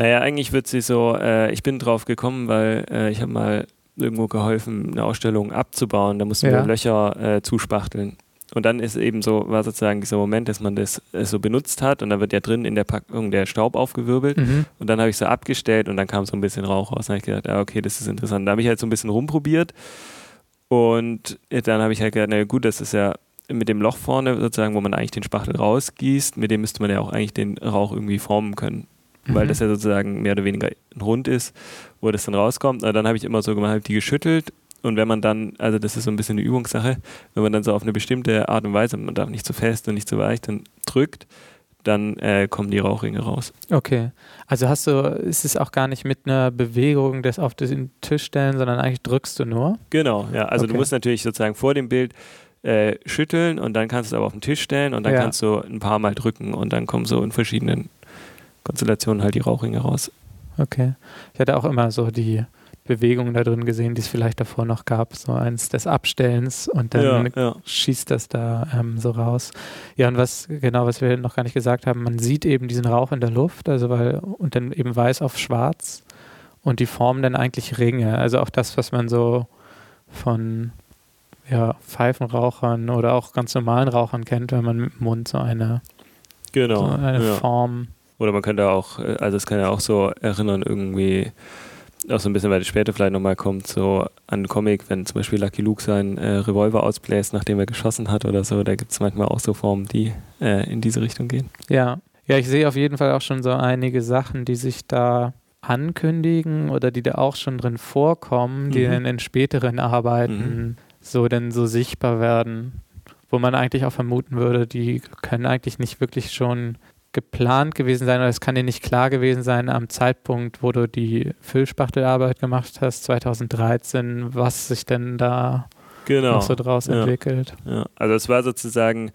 Naja, eigentlich wird sie so, äh, ich bin drauf gekommen, weil äh, ich habe mal irgendwo geholfen, eine Ausstellung abzubauen. Da mussten Ja. wir Löcher äh, zuspachteln. Und dann ist eben so, war sozusagen dieser Moment, dass man das äh, so benutzt hat und dann wird ja drin in der Packung der Staub aufgewirbelt. Mhm. Und dann habe ich so abgestellt und dann kam so ein bisschen Rauch raus. Dann habe ich gedacht, ah, okay, das ist interessant. Da habe ich halt so ein bisschen rumprobiert und dann habe ich halt gedacht, na gut, das ist ja mit dem Loch vorne sozusagen, wo man eigentlich den Spachtel rausgießt, mit dem müsste man ja auch eigentlich den Rauch irgendwie formen können. Weil Mhm. das ja sozusagen mehr oder weniger ein Rund ist, wo das dann rauskommt. Na, dann habe ich immer so gemacht, hab die geschüttelt und wenn man dann, also das ist so ein bisschen eine Übungssache, wenn man dann so auf eine bestimmte Art und Weise, man darf nicht zu fest und nicht zu weich, dann drückt, dann äh, kommen die Rauchringe raus. Okay. Also hast du, ist es auch gar nicht mit einer Bewegung des auf den Tisch stellen, sondern eigentlich drückst du nur? Genau, ja. Also Okay. du musst natürlich sozusagen vor dem Bild äh, schütteln und dann kannst du es aber auf den Tisch stellen und dann Ja. kannst du ein paar Mal drücken und dann kommen so in verschiedenen Konstellationen halt die Rauchringe raus. Okay. Ich hatte auch immer so die Bewegungen da drin gesehen, die es vielleicht davor noch gab. So eins des Abstellens und dann ja, ja. schießt das da ähm, so raus. Ja, und was genau, was wir noch gar nicht gesagt haben, man sieht eben diesen Rauch in der Luft, also weil, und dann eben weiß auf schwarz und die formen dann eigentlich Ringe. Also auch das, was man so von ja, Pfeifenrauchern oder auch ganz normalen Rauchern kennt, wenn man mit dem Mund so eine, Genau. so eine ja. Form. Oder man könnte auch, äh, also es kann ja auch so erinnern, irgendwie, auch so ein bisschen, weil das später vielleicht nochmal kommt, so an Comic, wenn zum Beispiel Lucky Luke seinen äh, Revolver ausbläst, nachdem er geschossen hat oder so, da gibt es manchmal auch so Formen, die äh, in diese Richtung gehen. Ja. Ja, ich sehe auf jeden Fall auch schon so einige Sachen, die sich da ankündigen oder die da auch schon drin vorkommen, die Mhm. dann in späteren Arbeiten so dann so sichtbar werden, wo man eigentlich auch vermuten würde, die können eigentlich nicht wirklich schon geplant gewesen sein oder es kann dir nicht klar gewesen sein am Zeitpunkt, wo du die Füllspachtelarbeit gemacht hast, 2013, was sich denn da Genau. noch so draus Ja. entwickelt. Ja, also es war sozusagen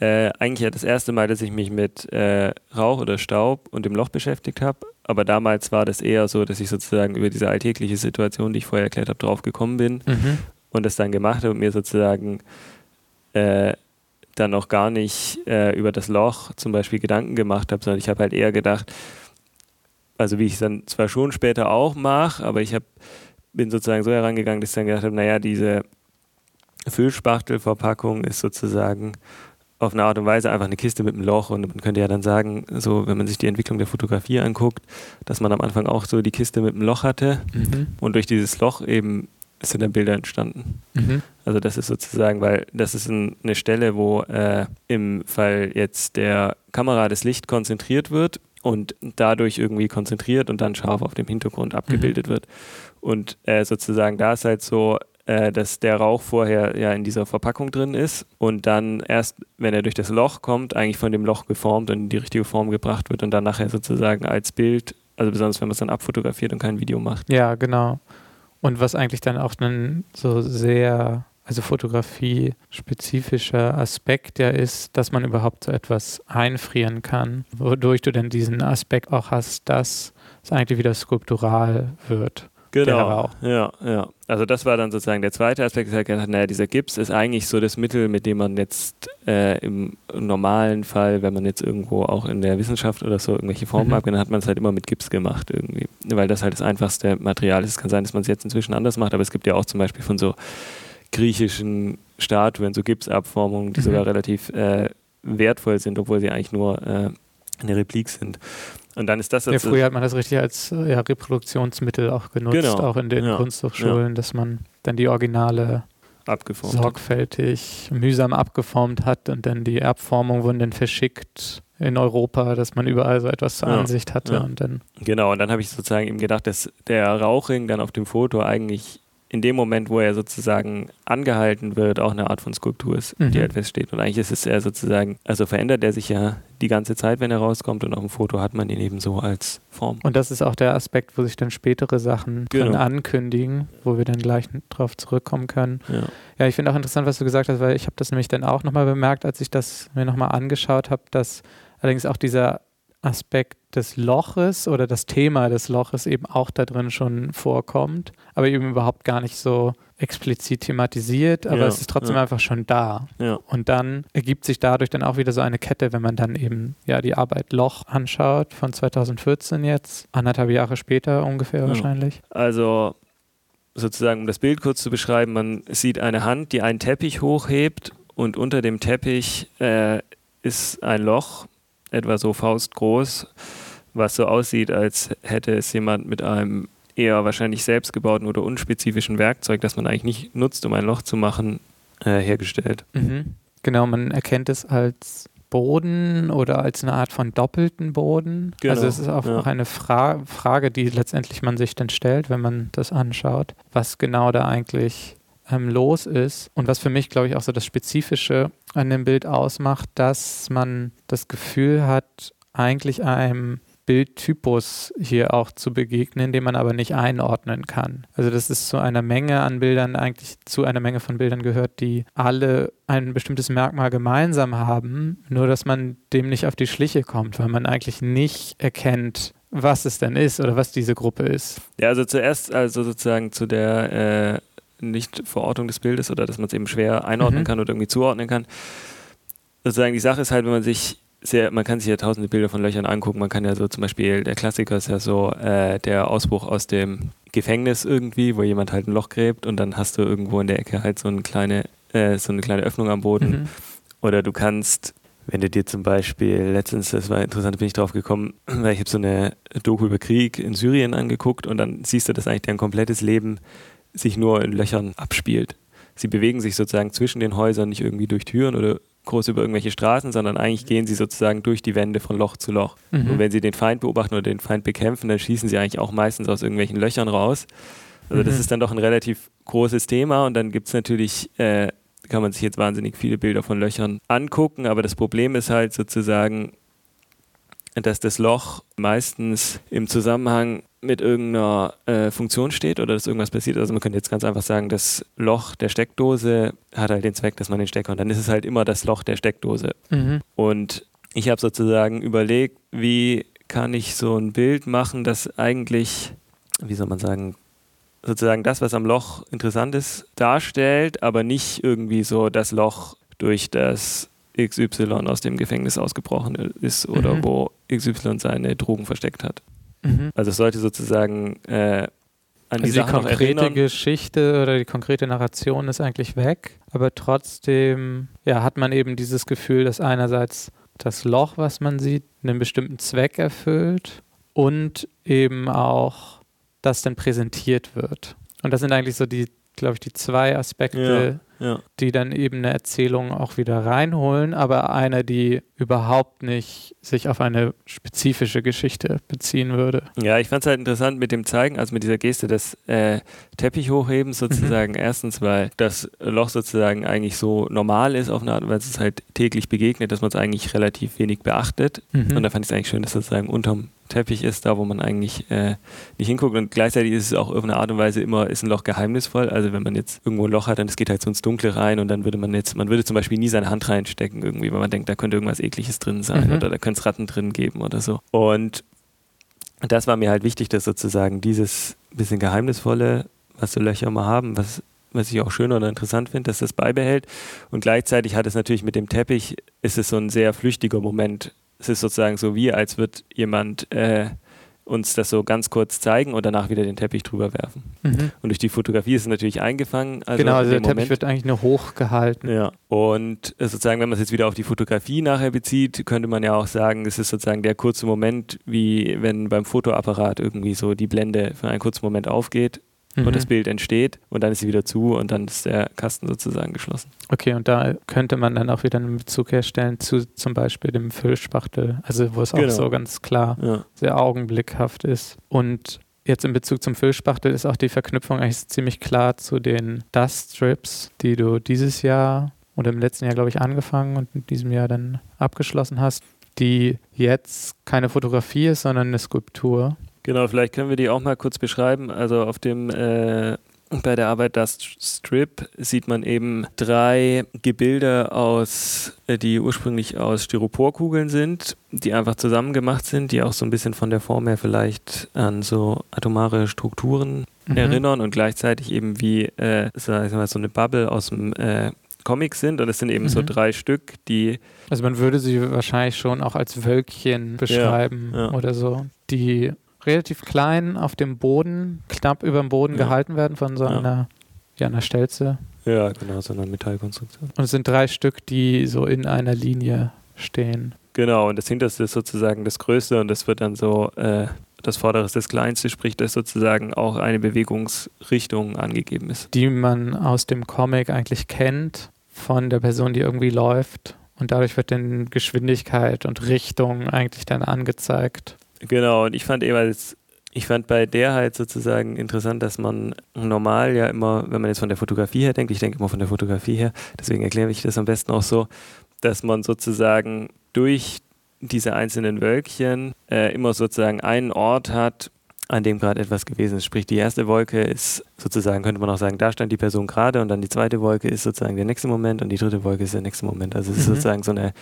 äh, eigentlich ja das erste Mal, dass ich mich mit äh, Rauch oder Staub und dem Loch beschäftigt habe. Aber damals war das eher so, dass ich sozusagen über diese alltägliche Situation, die ich vorher erklärt habe, drauf gekommen bin Mhm. und das dann gemacht habe und mir sozusagen äh, dann noch gar nicht äh, über das Loch zum Beispiel Gedanken gemacht habe, sondern ich habe halt eher gedacht, also wie ich es dann zwar schon später auch mache, aber ich hab, bin sozusagen so herangegangen, dass ich dann gedacht habe, naja, diese Füllspachtelverpackung ist sozusagen auf eine Art und Weise einfach eine Kiste mit einem Loch und man könnte ja dann sagen, so wenn man sich die Entwicklung der Fotografie anguckt, dass man am Anfang auch so die Kiste mit einem Loch hatte Mhm. und durch dieses Loch eben sind dann Bilder entstanden. Mhm. Also das ist sozusagen, weil das ist ein, eine Stelle, wo äh, im Fall jetzt der Kamera das Licht konzentriert wird und dadurch irgendwie konzentriert und dann scharf auf dem Hintergrund abgebildet wird. Und äh, sozusagen da ist halt so, äh, dass der Rauch vorher ja in dieser Verpackung drin ist und dann erst, wenn er durch das Loch kommt, eigentlich von dem Loch geformt und in die richtige Form gebracht wird und dann nachher sozusagen als Bild, also besonders wenn man es dann abfotografiert und kein Video macht. Ja, genau. Und was eigentlich dann auch ein so sehr, also fotografie-spezifischer Aspekt ja ist, dass man überhaupt so etwas einfrieren kann, wodurch du dann diesen Aspekt auch hast, dass es eigentlich wieder skulptural wird. Genau. Ja, ja. Also das war dann sozusagen der zweite Aspekt. Ich habe gedacht, naja, dieser Gips ist eigentlich so das Mittel, mit dem man jetzt äh, im normalen Fall, wenn man jetzt irgendwo auch in der Wissenschaft oder so irgendwelche Formen Mhm. hat, dann hat man es halt immer mit Gips gemacht irgendwie. Weil das halt das einfachste Material ist. Es kann sein, dass man es jetzt inzwischen anders macht, aber es gibt ja auch zum Beispiel von so griechischen Statuen so Gipsabformungen, die Mhm. sogar relativ äh, wertvoll sind, obwohl sie eigentlich nur äh, eine Replik sind. Und dann ist das Ja, jetzt früher hat man das richtig als äh, ja, Reproduktionsmittel auch genutzt, Genau. auch in den Ja. Kunsthochschulen, dass man dann die Originale abgeformt. hat. sorgfältig, mühsam abgeformt hat und dann die Erbformung wurden dann verschickt in Europa, dass man überall so etwas zur Ja, Ansicht hatte ja. und dann Genau, und dann habe ich sozusagen eben gedacht, dass der Rauchring dann auf dem Foto eigentlich in dem Moment, wo er sozusagen angehalten wird, auch eine Art von Skulptur ist, Mhm. die halt feststeht. Und eigentlich ist es ja sozusagen, also verändert er sich ja die ganze Zeit, wenn er rauskommt und auf dem Foto hat man ihn eben so als Form. Und das ist auch der Aspekt, wo sich dann spätere Sachen Genau. ankündigen, wo wir dann gleich drauf zurückkommen können. Ja. Ja, ich finde auch interessant, was du gesagt hast, weil ich habe das nämlich dann auch nochmal bemerkt, als ich das mir nochmal angeschaut habe, dass allerdings auch dieser Aspekt des Loches oder das Thema des Loches eben auch da drin schon vorkommt, aber eben überhaupt gar nicht so explizit thematisiert, aber Ja, es ist trotzdem ja. einfach schon da. Ja. Und dann ergibt sich dadurch dann auch wieder so eine Kette, wenn man dann eben ja die Arbeit Loch anschaut von 2014 jetzt, anderthalb Jahre später ungefähr wahrscheinlich. Also sozusagen, um das Bild kurz zu beschreiben, man sieht eine Hand, die einen Teppich hochhebt und unter dem Teppich äh, ist ein Loch, etwa so faustgroß, was so aussieht, als hätte es jemand mit einem eher wahrscheinlich selbstgebauten oder unspezifischen Werkzeug, das man eigentlich nicht nutzt, um ein Loch zu machen, äh, hergestellt. Mhm. Genau, man erkennt es als Boden oder als eine Art von doppelten Boden. Genau, Also es ist auch ja. noch eine Fra Frage, die letztendlich man sich dann stellt, wenn man das anschaut, was genau da eigentlich ähm, los ist. Und was für mich, glaube ich, auch so das Spezifische an dem Bild ausmacht, dass man das Gefühl hat, eigentlich einem Bildtypus hier auch zu begegnen, den man aber nicht einordnen kann. Also das ist zu einer Menge an Bildern, eigentlich zu einer Menge von Bildern gehört, die alle ein bestimmtes Merkmal gemeinsam haben, nur dass man dem nicht auf die Schliche kommt, weil man eigentlich nicht erkennt, was es denn ist oder was diese Gruppe ist. Ja, also zuerst, also sozusagen zu der äh, Nicht-Verortung des Bildes oder dass man es eben schwer einordnen Mhm. kann oder irgendwie zuordnen kann. Sozusagen die Sache ist halt, wenn man sich sehr, man kann sich ja tausende Bilder von Löchern angucken. Man kann ja so zum Beispiel, der Klassiker ist ja so äh, der Ausbruch aus dem Gefängnis irgendwie, wo jemand halt ein Loch gräbt und dann hast du irgendwo in der Ecke halt so eine kleine, äh, so eine kleine Öffnung am Boden. Mhm. Oder du kannst, wenn du dir zum Beispiel, letztens, das war interessant, bin ich drauf gekommen, weil ich habe so eine Doku über Krieg in Syrien angeguckt und dann siehst du, dass eigentlich dein komplettes Leben sich nur in Löchern abspielt. Sie bewegen sich sozusagen zwischen den Häusern, nicht irgendwie durch Türen oder groß über irgendwelche Straßen, sondern eigentlich gehen sie sozusagen durch die Wände von Loch zu Loch. Mhm. Und wenn sie den Feind beobachten oder den Feind bekämpfen, dann schießen sie eigentlich auch meistens aus irgendwelchen Löchern raus. Also das Mhm. ist dann doch ein relativ großes Thema und dann gibt es natürlich, äh, kann man sich jetzt wahnsinnig viele Bilder von Löchern angucken, aber das Problem ist halt sozusagen, dass das Loch meistens im Zusammenhang mit irgendeiner äh, Funktion steht oder dass irgendwas passiert. Also man könnte jetzt ganz einfach sagen, das Loch der Steckdose hat halt den Zweck, dass man den Stecker und dann ist es halt immer das Loch der Steckdose. Mhm. Und ich habe sozusagen überlegt, wie kann ich so ein Bild machen, das eigentlich, wie soll man sagen, sozusagen das, was am Loch interessant ist, darstellt, aber nicht irgendwie so das Loch durch das XY aus dem Gefängnis ausgebrochen ist oder Mhm. wo XY seine Drogen versteckt hat. Mhm. Also es sollte sozusagen äh, an die Also die Sache noch konkrete erinnern. Geschichte oder die konkrete Narration ist eigentlich weg, aber trotzdem ja, hat man eben dieses Gefühl, dass einerseits das Loch, was man sieht, einen bestimmten Zweck erfüllt und eben auch das dann präsentiert wird. Und das sind eigentlich so die, glaube ich, die zwei Aspekte, Ja. Die dann eben eine Erzählung auch wieder reinholen, aber eine, die überhaupt nicht sich auf eine spezifische Geschichte beziehen würde. Ja, ich fand es halt interessant mit dem Zeigen, also mit dieser Geste des äh, Teppich hochhebens sozusagen. Erstens, weil das Loch sozusagen eigentlich so normal ist auf eine Art, weil es halt täglich begegnet, dass man es eigentlich relativ wenig beachtet. Mhm. Und da fand ich es eigentlich schön, dass es sozusagen unterm Teppich ist, da wo man eigentlich äh, nicht hinguckt. Und gleichzeitig ist es auch auf eine Art und Weise immer, ist ein Loch geheimnisvoll. Also wenn man jetzt irgendwo ein Loch hat, dann es geht halt so ins Dunkle rein und dann würde man jetzt, man würde zum Beispiel nie seine Hand reinstecken irgendwie, weil man denkt, da könnte irgendwas ekliges drin sein Mhm. oder da könnte es Ratten drin geben oder so. Und das war mir halt wichtig, dass sozusagen dieses bisschen Geheimnisvolle, was so Löcher immer haben, was, was ich auch schön oder interessant finde, dass das beibehält. Und gleichzeitig hat es natürlich mit dem Teppich, ist es so ein sehr flüchtiger Moment. Es ist sozusagen so wie, als wird jemand äh, uns das so ganz kurz zeigen und danach wieder den Teppich drüber werfen. Mhm. Und durch die Fotografie ist es natürlich eingefangen. Also genau, also der dem Teppich Moment- wird eigentlich nur hochgehalten. ja, und äh, sozusagen, wenn man es jetzt wieder auf die Fotografie nachher bezieht, könnte man ja auch sagen, es ist sozusagen der kurze Moment, wie wenn beim Fotoapparat irgendwie so die Blende für einen kurzen Moment aufgeht Mhm. und das Bild entsteht und dann ist sie wieder zu und dann ist der Kasten sozusagen geschlossen. Okay, und da könnte man dann auch wieder einen Bezug herstellen zu zum Beispiel dem Füllspachtel, also wo es auch Genau. so ganz klar Ja, sehr augenblickhaft ist. Und jetzt in Bezug zum Füllspachtel ist auch die Verknüpfung eigentlich ziemlich klar zu den Dust Strips, die du dieses Jahr oder im letzten Jahr, glaube ich, angefangen und in diesem Jahr dann abgeschlossen hast, die jetzt keine Fotografie ist, sondern eine Skulptur. Genau, vielleicht können wir die auch mal kurz beschreiben. Also auf dem äh, bei der Arbeit das Strip sieht man eben drei Gebilde aus, äh, die ursprünglich aus Styroporkugeln sind, die einfach zusammengemacht sind, die auch so ein bisschen von der Form her vielleicht an so atomare Strukturen mhm. erinnern und gleichzeitig eben wie äh, so, mal, so eine Bubble aus dem äh, Comic sind und es sind eben mhm. so drei Stück, die. Also man würde sie wahrscheinlich schon auch als Wölkchen beschreiben ja, ja. oder so, die relativ klein auf dem Boden, knapp über dem Boden ja. gehalten werden von so einer, ja, einer Stelze. Ja, genau, so einer Metallkonstruktion. Und es sind drei Stück, die so in einer Linie stehen. Genau, und das hinterste ist sozusagen das Größte und das wird dann so, äh, das vordere ist das Kleinste, sprich, dass sozusagen auch eine Bewegungsrichtung angegeben ist. Die man aus dem Comic eigentlich kennt von der Person, die irgendwie läuft. Und dadurch wird dann Geschwindigkeit und Richtung eigentlich dann angezeigt. Genau, und ich fand eben als ich fand bei der halt sozusagen interessant, dass man normal ja immer, wenn man jetzt von der Fotografie her denkt, ich denke immer von der Fotografie her, deswegen erkläre ich das am besten auch so, dass man sozusagen durch diese einzelnen Wölkchen äh, immer sozusagen einen Ort hat, an dem gerade etwas gewesen ist. Sprich, die erste Wolke ist sozusagen, könnte man auch sagen, da stand die Person gerade und dann die zweite Wolke ist sozusagen der nächste Moment und die dritte Wolke ist der nächste Moment. Also es ist mhm. sozusagen so eine,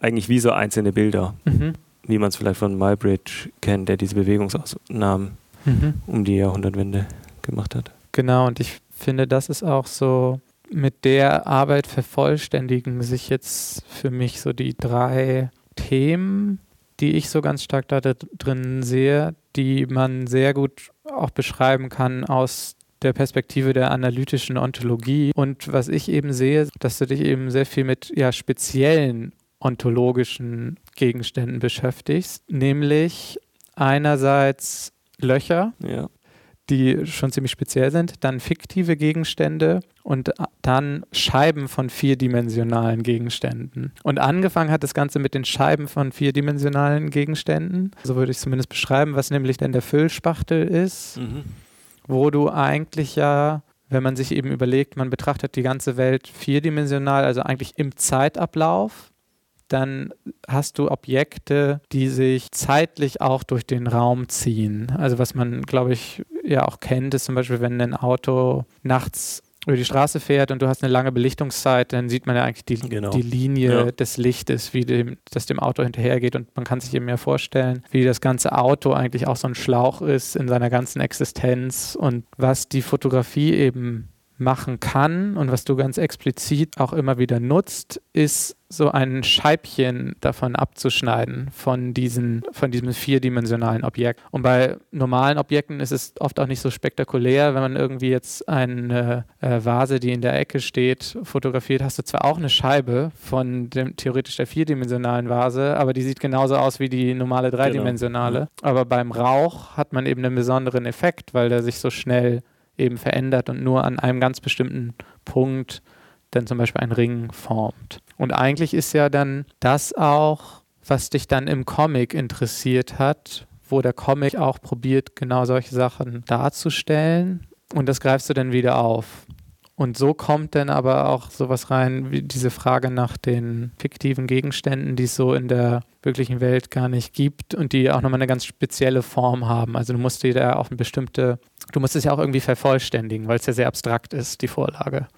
eigentlich wie so einzelne Bilder. Mhm wie man es vielleicht von Mybridge kennt, der diese Bewegungsausnahmen mhm. um die Jahrhundertwende gemacht hat. Genau, und ich finde, das ist auch so, mit der Arbeit vervollständigen sich jetzt für mich so die drei Themen, die ich so ganz stark da drin sehe, die man sehr gut auch beschreiben kann aus der Perspektive der analytischen Ontologie. Und was ich eben sehe, dass du dich eben sehr viel mit ja, speziellen ontologischen Gegenständen beschäftigst, nämlich einerseits Löcher, ja. die schon ziemlich speziell sind, dann fiktive Gegenstände und dann Scheiben von vierdimensionalen Gegenständen. Und angefangen hat das Ganze mit den Scheiben von vierdimensionalen Gegenständen, so würde ich es zumindest beschreiben, was nämlich denn der Füllspachtel ist, mhm. wo du eigentlich ja wenn man sich eben überlegt, man betrachtet die ganze Welt vierdimensional, also eigentlich im Zeitablauf, dann hast du Objekte, die sich zeitlich auch durch den Raum ziehen. Also was man, glaube ich, ja auch kennt, ist zum Beispiel, wenn ein Auto nachts über die Straße fährt und du hast eine lange Belichtungszeit, dann sieht man ja eigentlich die, genau. die Linie ja. des Lichtes, wie dem, das dem Auto hinterhergeht. Und man kann sich eben ja vorstellen, wie das ganze Auto eigentlich auch so ein Schlauch ist in seiner ganzen Existenz und was die Fotografie eben machen kann und was du ganz explizit auch immer wieder nutzt, ist so ein Scheibchen davon abzuschneiden von, diesen, von diesem vierdimensionalen Objekt. Und bei normalen Objekten ist es oft auch nicht so spektakulär, wenn man irgendwie jetzt eine äh, Vase, die in der Ecke steht, fotografiert, hast du zwar auch eine Scheibe von dem theoretisch der vierdimensionalen Vase, aber die sieht genauso aus wie die normale genau. dreidimensionale. Genau. Aber beim Rauch hat man eben einen besonderen Effekt, weil der sich so schnell eben verändert und nur an einem ganz bestimmten Punkt dann zum Beispiel ein Ring formt. Und eigentlich ist ja dann das auch, was dich dann im Comic interessiert hat, wo der Comic auch probiert, genau solche Sachen darzustellen. Und das greifst du dann wieder auf. Und so kommt dann aber auch sowas rein, wie diese Frage nach den fiktiven Gegenständen, die es so in der wirklichen Welt gar nicht gibt und die auch nochmal eine ganz spezielle Form haben. Also du musst dir da auch eine bestimmte, du musst es ja auch irgendwie vervollständigen, weil es ja sehr abstrakt ist, die Vorlage.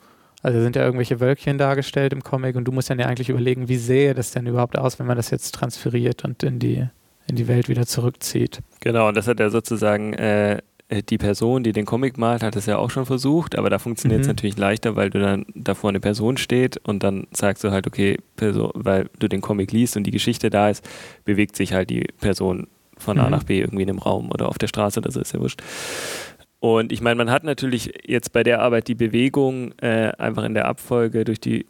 Also sind ja irgendwelche Wölkchen dargestellt im Comic und du musst dann ja eigentlich überlegen, wie sähe das denn überhaupt aus, wenn man das jetzt transferiert und in die, in die Welt wieder zurückzieht. Genau, und das hat er sozusagen äh, die Person, die den Comic malt, hat es ja auch schon versucht, aber da funktioniert es mhm. natürlich leichter, weil du dann davor eine Person steht und dann sagst du halt, okay, Person, weil du den Comic liest und die Geschichte da ist, bewegt sich halt die Person von mhm. A nach B irgendwie in einem Raum oder auf der Straße oder so, ist ja wurscht. Und ich meine, man hat natürlich jetzt bei der Arbeit die Bewegung äh, einfach in der Abfolge durch die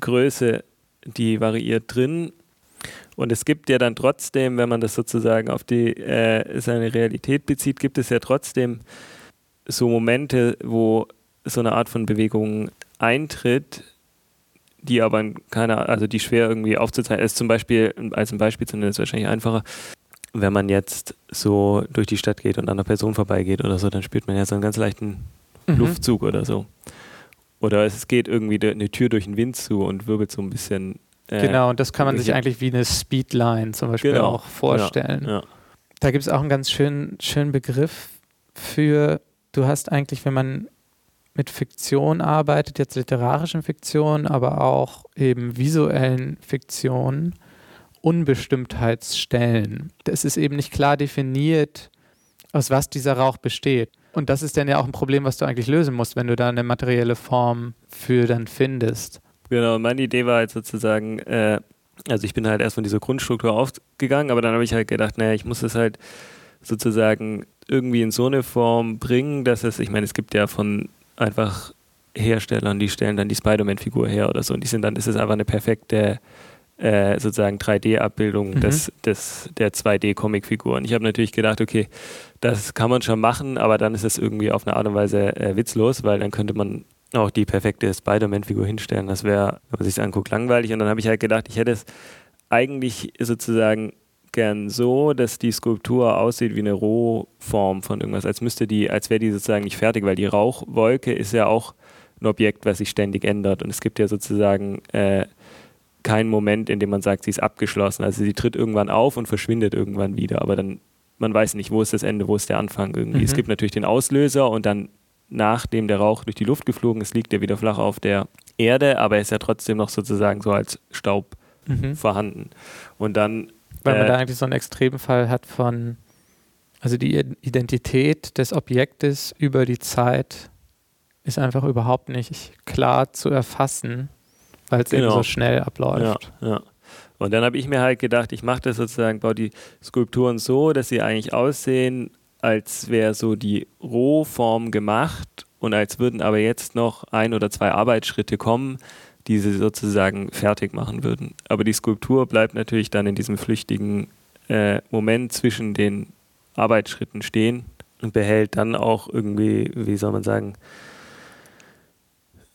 Größe, die variiert drin und es gibt ja dann trotzdem, wenn man das sozusagen auf die äh, seine Realität bezieht, gibt es ja trotzdem so Momente, wo so eine Art von Bewegung eintritt, die aber keiner, also die schwer irgendwie aufzuzeichnen ist. Zum Beispiel, als ein Beispiel zu nennen, ist wahrscheinlich einfacher. Wenn man jetzt so durch die Stadt geht und an einer Person vorbeigeht oder so, dann spürt man ja so einen ganz leichten mhm. Luftzug oder so. Oder es geht irgendwie eine Tür durch den Wind zu und wirbelt so ein bisschen genau, und das kann man sich eigentlich wie eine Speedline zum Beispiel genau. auch vorstellen. Ja, ja. Da gibt es auch einen ganz schönen, schönen Begriff für, du hast eigentlich, wenn man mit Fiktion arbeitet, jetzt literarischen Fiktion, aber auch eben visuellen Fiktionen, Unbestimmtheitsstellen. Das ist eben nicht klar definiert, aus was dieser Rauch besteht. Und das ist dann ja auch ein Problem, was du eigentlich lösen musst, wenn du da eine materielle Form für dann findest. Genau, meine Idee war halt sozusagen, äh, also ich bin halt erst von dieser Grundstruktur aufgegangen, aber dann habe ich halt gedacht, naja, ich muss es halt sozusagen irgendwie in so eine Form bringen, dass es, ich meine, es gibt ja von einfach Herstellern, die stellen dann die Spider-Man-Figur her oder so und die sind dann, das ist einfach eine perfekte äh, sozusagen 3D-Abbildung mhm. des, des, der 2D-Comic-Figur. Und ich habe natürlich gedacht, okay, das kann man schon machen, aber dann ist es irgendwie auf eine Art und Weise äh, witzlos, weil dann könnte man auch die perfekte Spider-Man-Figur hinstellen. Das wäre, wenn man sich anguckt, langweilig. Und dann habe ich halt gedacht, ich hätte es eigentlich sozusagen gern so, dass die Skulptur aussieht wie eine Rohform von irgendwas, als müsste die, als wäre die sozusagen nicht fertig, weil die Rauchwolke ist ja auch ein Objekt, was sich ständig ändert. Und es gibt ja sozusagen äh, keinen Moment, in dem man sagt, sie ist abgeschlossen. Also sie tritt irgendwann auf und verschwindet irgendwann wieder, aber dann, man weiß nicht, wo ist das Ende, wo ist der Anfang irgendwie. Mhm. Es gibt natürlich den Auslöser und dann nachdem der Rauch durch die Luft geflogen ist, liegt er wieder flach auf der Erde, aber er ist ja trotzdem noch sozusagen so als Staub mhm. vorhanden. Und dann. Weil man äh, da eigentlich so einen Extremfall hat von, also die Identität des Objektes über die Zeit ist einfach überhaupt nicht klar zu erfassen, weil es genau. eben so schnell abläuft. Ja, ja. Und dann habe ich mir halt gedacht, ich mache das sozusagen, baue die Skulpturen so, dass sie eigentlich aussehen als wäre so die Rohform gemacht und als würden aber jetzt noch ein oder zwei Arbeitsschritte kommen, die sie sozusagen fertig machen würden. Aber die Skulptur bleibt natürlich dann in diesem flüchtigen äh, Moment zwischen den Arbeitsschritten stehen und behält dann auch irgendwie, wie soll man sagen,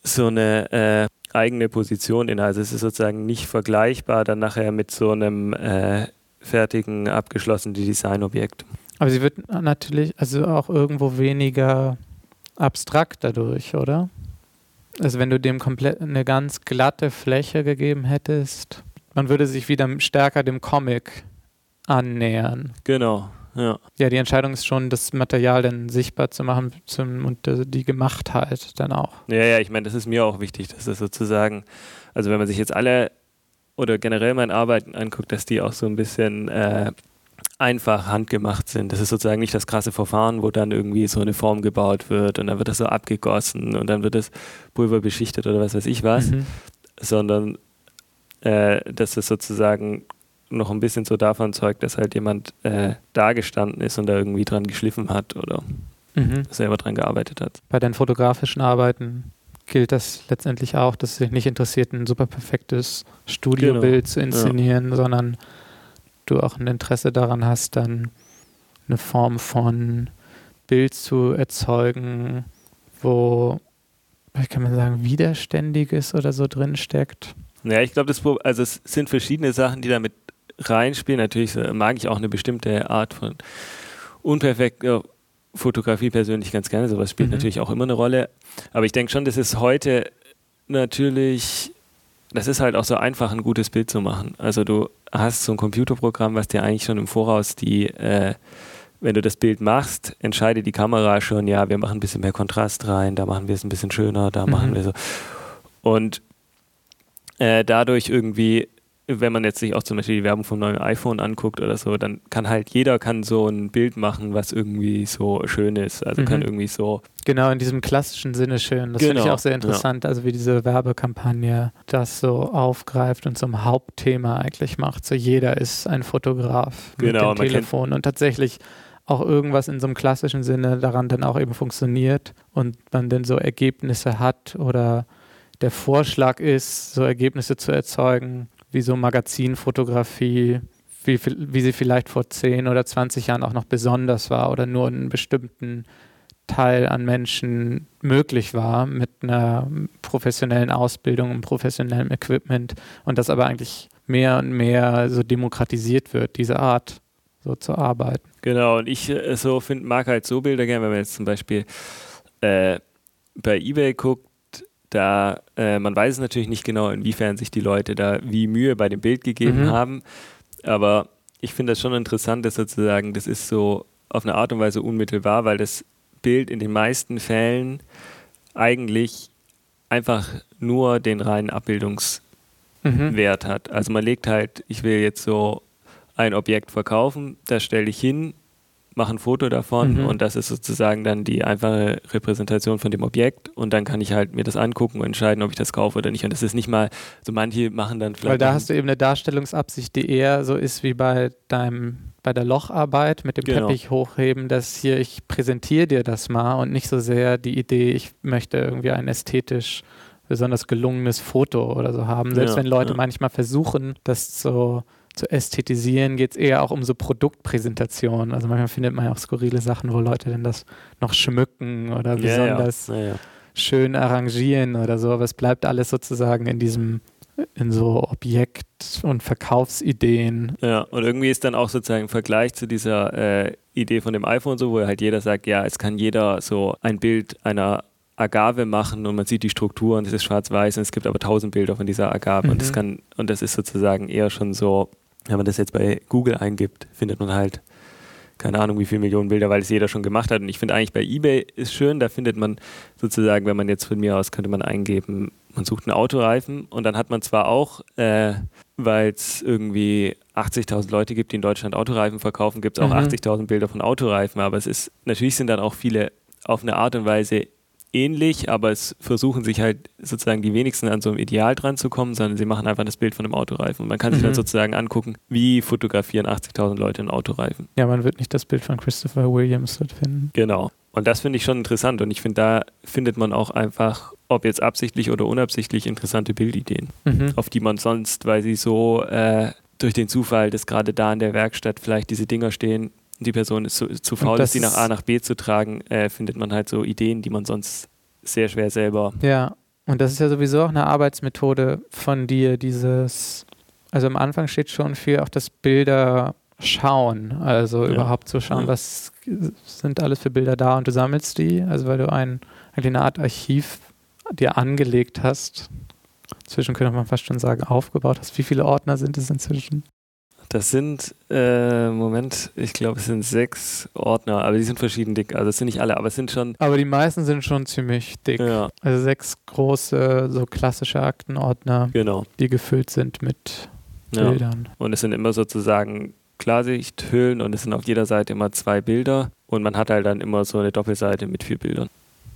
so eine äh, eigene Position in. Also es ist sozusagen nicht vergleichbar dann nachher mit so einem äh, fertigen, abgeschlossenen Designobjekt. Aber sie wird natürlich also auch irgendwo weniger abstrakt dadurch, oder? Also wenn du dem komplett eine ganz glatte Fläche gegeben hättest, man würde sich wieder stärker dem Comic annähern. Genau, ja. Ja, die Entscheidung ist schon, das Material dann sichtbar zu machen zum, und die Gemachtheit dann auch. Ja, ja, ich meine, das ist mir auch wichtig, dass das sozusagen, also wenn man sich jetzt alle oder generell mein Arbeiten anguckt, dass die auch so ein bisschen äh, einfach handgemacht sind. Das ist sozusagen nicht das krasse Verfahren, wo dann irgendwie so eine Form gebaut wird und dann wird das so abgegossen und dann wird das Pulver beschichtet oder was weiß ich was, mhm. sondern äh, dass es sozusagen noch ein bisschen so davon zeugt, dass halt jemand äh, da gestanden ist und da irgendwie dran geschliffen hat oder mhm. selber dran gearbeitet hat. Bei den fotografischen Arbeiten gilt das letztendlich auch, dass es sich nicht interessiert, ein super perfektes Studiobild genau. zu inszenieren, ja. sondern du auch ein Interesse daran hast, dann eine Form von Bild zu erzeugen, wo, wie kann man sagen, Widerständiges oder so drin steckt. Ja, ich glaube, also es sind verschiedene Sachen, die damit reinspielen. Natürlich mag ich auch eine bestimmte Art von unperfekter Fotografie persönlich ganz gerne. Sowas spielt mhm. natürlich auch immer eine Rolle. Aber ich denke schon, dass es heute natürlich das ist halt auch so einfach, ein gutes Bild zu machen. Also du hast so ein Computerprogramm, was dir eigentlich schon im Voraus die, äh, wenn du das Bild machst, entscheidet die Kamera schon, ja, wir machen ein bisschen mehr Kontrast rein, da machen wir es ein bisschen schöner, da mhm. machen wir so. Und äh, dadurch irgendwie wenn man jetzt sich auch zum Beispiel die Werbung vom neuen iPhone anguckt oder so, dann kann halt jeder kann so ein Bild machen, was irgendwie so schön ist. Also mhm. kann irgendwie so. Genau, in diesem klassischen Sinne schön. Das genau. finde ich auch sehr interessant. Ja. Also wie diese Werbekampagne das so aufgreift und zum Hauptthema eigentlich macht. So jeder ist ein Fotograf genau, mit dem Telefon und tatsächlich auch irgendwas in so einem klassischen Sinne daran dann auch eben funktioniert und man dann so Ergebnisse hat oder der Vorschlag ist, so Ergebnisse zu erzeugen, wie so Magazinfotografie, wie, wie sie vielleicht vor 10 oder 20 Jahren auch noch besonders war oder nur einen bestimmten Teil an Menschen möglich war mit einer professionellen Ausbildung und professionellem Equipment und das aber eigentlich mehr und mehr so demokratisiert wird, diese Art so zu arbeiten. Genau, und ich äh, so find, mag halt so Bilder gerne, wenn man jetzt zum Beispiel äh, bei eBay guckt, da äh, man weiß es natürlich nicht genau, inwiefern sich die Leute da wie Mühe bei dem Bild gegeben mhm. haben, aber ich finde das schon interessant, dass sozusagen das ist so auf eine Art und Weise unmittelbar, weil das Bild in den meisten Fällen eigentlich einfach nur den reinen Abbildungswert mhm. hat. Also man legt halt, ich will jetzt so ein Objekt verkaufen, das stelle ich hin, mache ein Foto davon Mhm. und das ist sozusagen dann die einfache Repräsentation von dem Objekt und dann kann ich halt mir das angucken und entscheiden, ob ich das kaufe oder nicht. Und das ist nicht mal, so manche machen dann vielleicht. Weil da hast du eben eine Darstellungsabsicht, die eher so ist wie bei deinem bei der Locharbeit mit dem Genau. Teppich hochheben, dass hier ich präsentiere dir das mal und nicht so sehr die Idee, ich möchte irgendwie ein ästhetisch besonders gelungenes Foto oder so haben. Selbst Ja, wenn Leute ja. manchmal versuchen, das so zu ästhetisieren, geht es eher auch um so Produktpräsentationen. Also manchmal findet man ja auch skurrile Sachen, wo Leute dann das noch schmücken oder besonders Ja, ja. schön arrangieren oder so, aber es bleibt alles sozusagen in diesem, in so Objekt- und Verkaufsideen. Ja, und irgendwie ist dann auch sozusagen im Vergleich zu dieser äh, Idee von dem iPhone so, wo halt jeder sagt, ja, es kann jeder so ein Bild einer Agave machen und man sieht die Struktur und es ist schwarz-weiß und es gibt aber tausend Bilder von dieser Agave und das Mhm. kann, und das ist sozusagen eher schon so, wenn man das jetzt bei Google eingibt, findet man halt keine Ahnung, wie viele Millionen Bilder, weil es jeder schon gemacht hat. Und ich finde eigentlich bei eBay ist schön, da findet man sozusagen, wenn man jetzt von mir aus könnte man eingeben, man sucht einen Autoreifen und dann hat man zwar auch, äh, weil es irgendwie 80.000 Leute gibt, die in Deutschland Autoreifen verkaufen, gibt es auch Mhm. 80.000 Bilder von Autoreifen, aber es ist, natürlich sind dann auch viele auf eine Art und Weise ähnlich, aber es versuchen sich halt sozusagen die wenigsten an so einem Ideal dran zu kommen, sondern sie machen einfach das Bild von einem Autoreifen. Und man kann sich Mhm. dann sozusagen angucken, wie fotografieren 80.000 Leute einen Autoreifen. Ja, man wird nicht das Bild von Christopher Williams dort finden. Genau. Und das finde ich schon interessant. Und ich finde, da findet man auch einfach, ob jetzt absichtlich oder unabsichtlich, interessante Bildideen, Mhm. auf die man sonst, weil sie so äh, durch den Zufall, dass gerade da in der Werkstatt vielleicht diese Dinger stehen, die Person ist zu, zu faul, das ist, die nach A nach B zu tragen, äh, findet man halt so Ideen, die man sonst sehr schwer selber. Ja, und das ist ja sowieso auch eine Arbeitsmethode von dir, dieses, also am Anfang steht schon viel auch das Bilder schauen, also Ja. überhaupt zu schauen, Ja. was sind alles für Bilder da und du sammelst die, also weil du ein, eigentlich eine Art Archiv dir angelegt hast. Inzwischen könnte man fast schon sagen, aufgebaut hast. Wie viele Ordner sind es inzwischen? Das sind, äh, Moment, ich glaube, es sind sechs Ordner, aber die sind verschieden dick. Also es sind nicht alle, aber es sind schon. Aber die meisten sind schon ziemlich dick. Ja, Also sechs große, so klassische Aktenordner, genau. die gefüllt sind mit Ja. Bildern. Und es sind immer sozusagen Klarsichthüllen und es sind auf jeder Seite immer zwei Bilder und man hat halt dann immer so eine Doppelseite mit vier Bildern.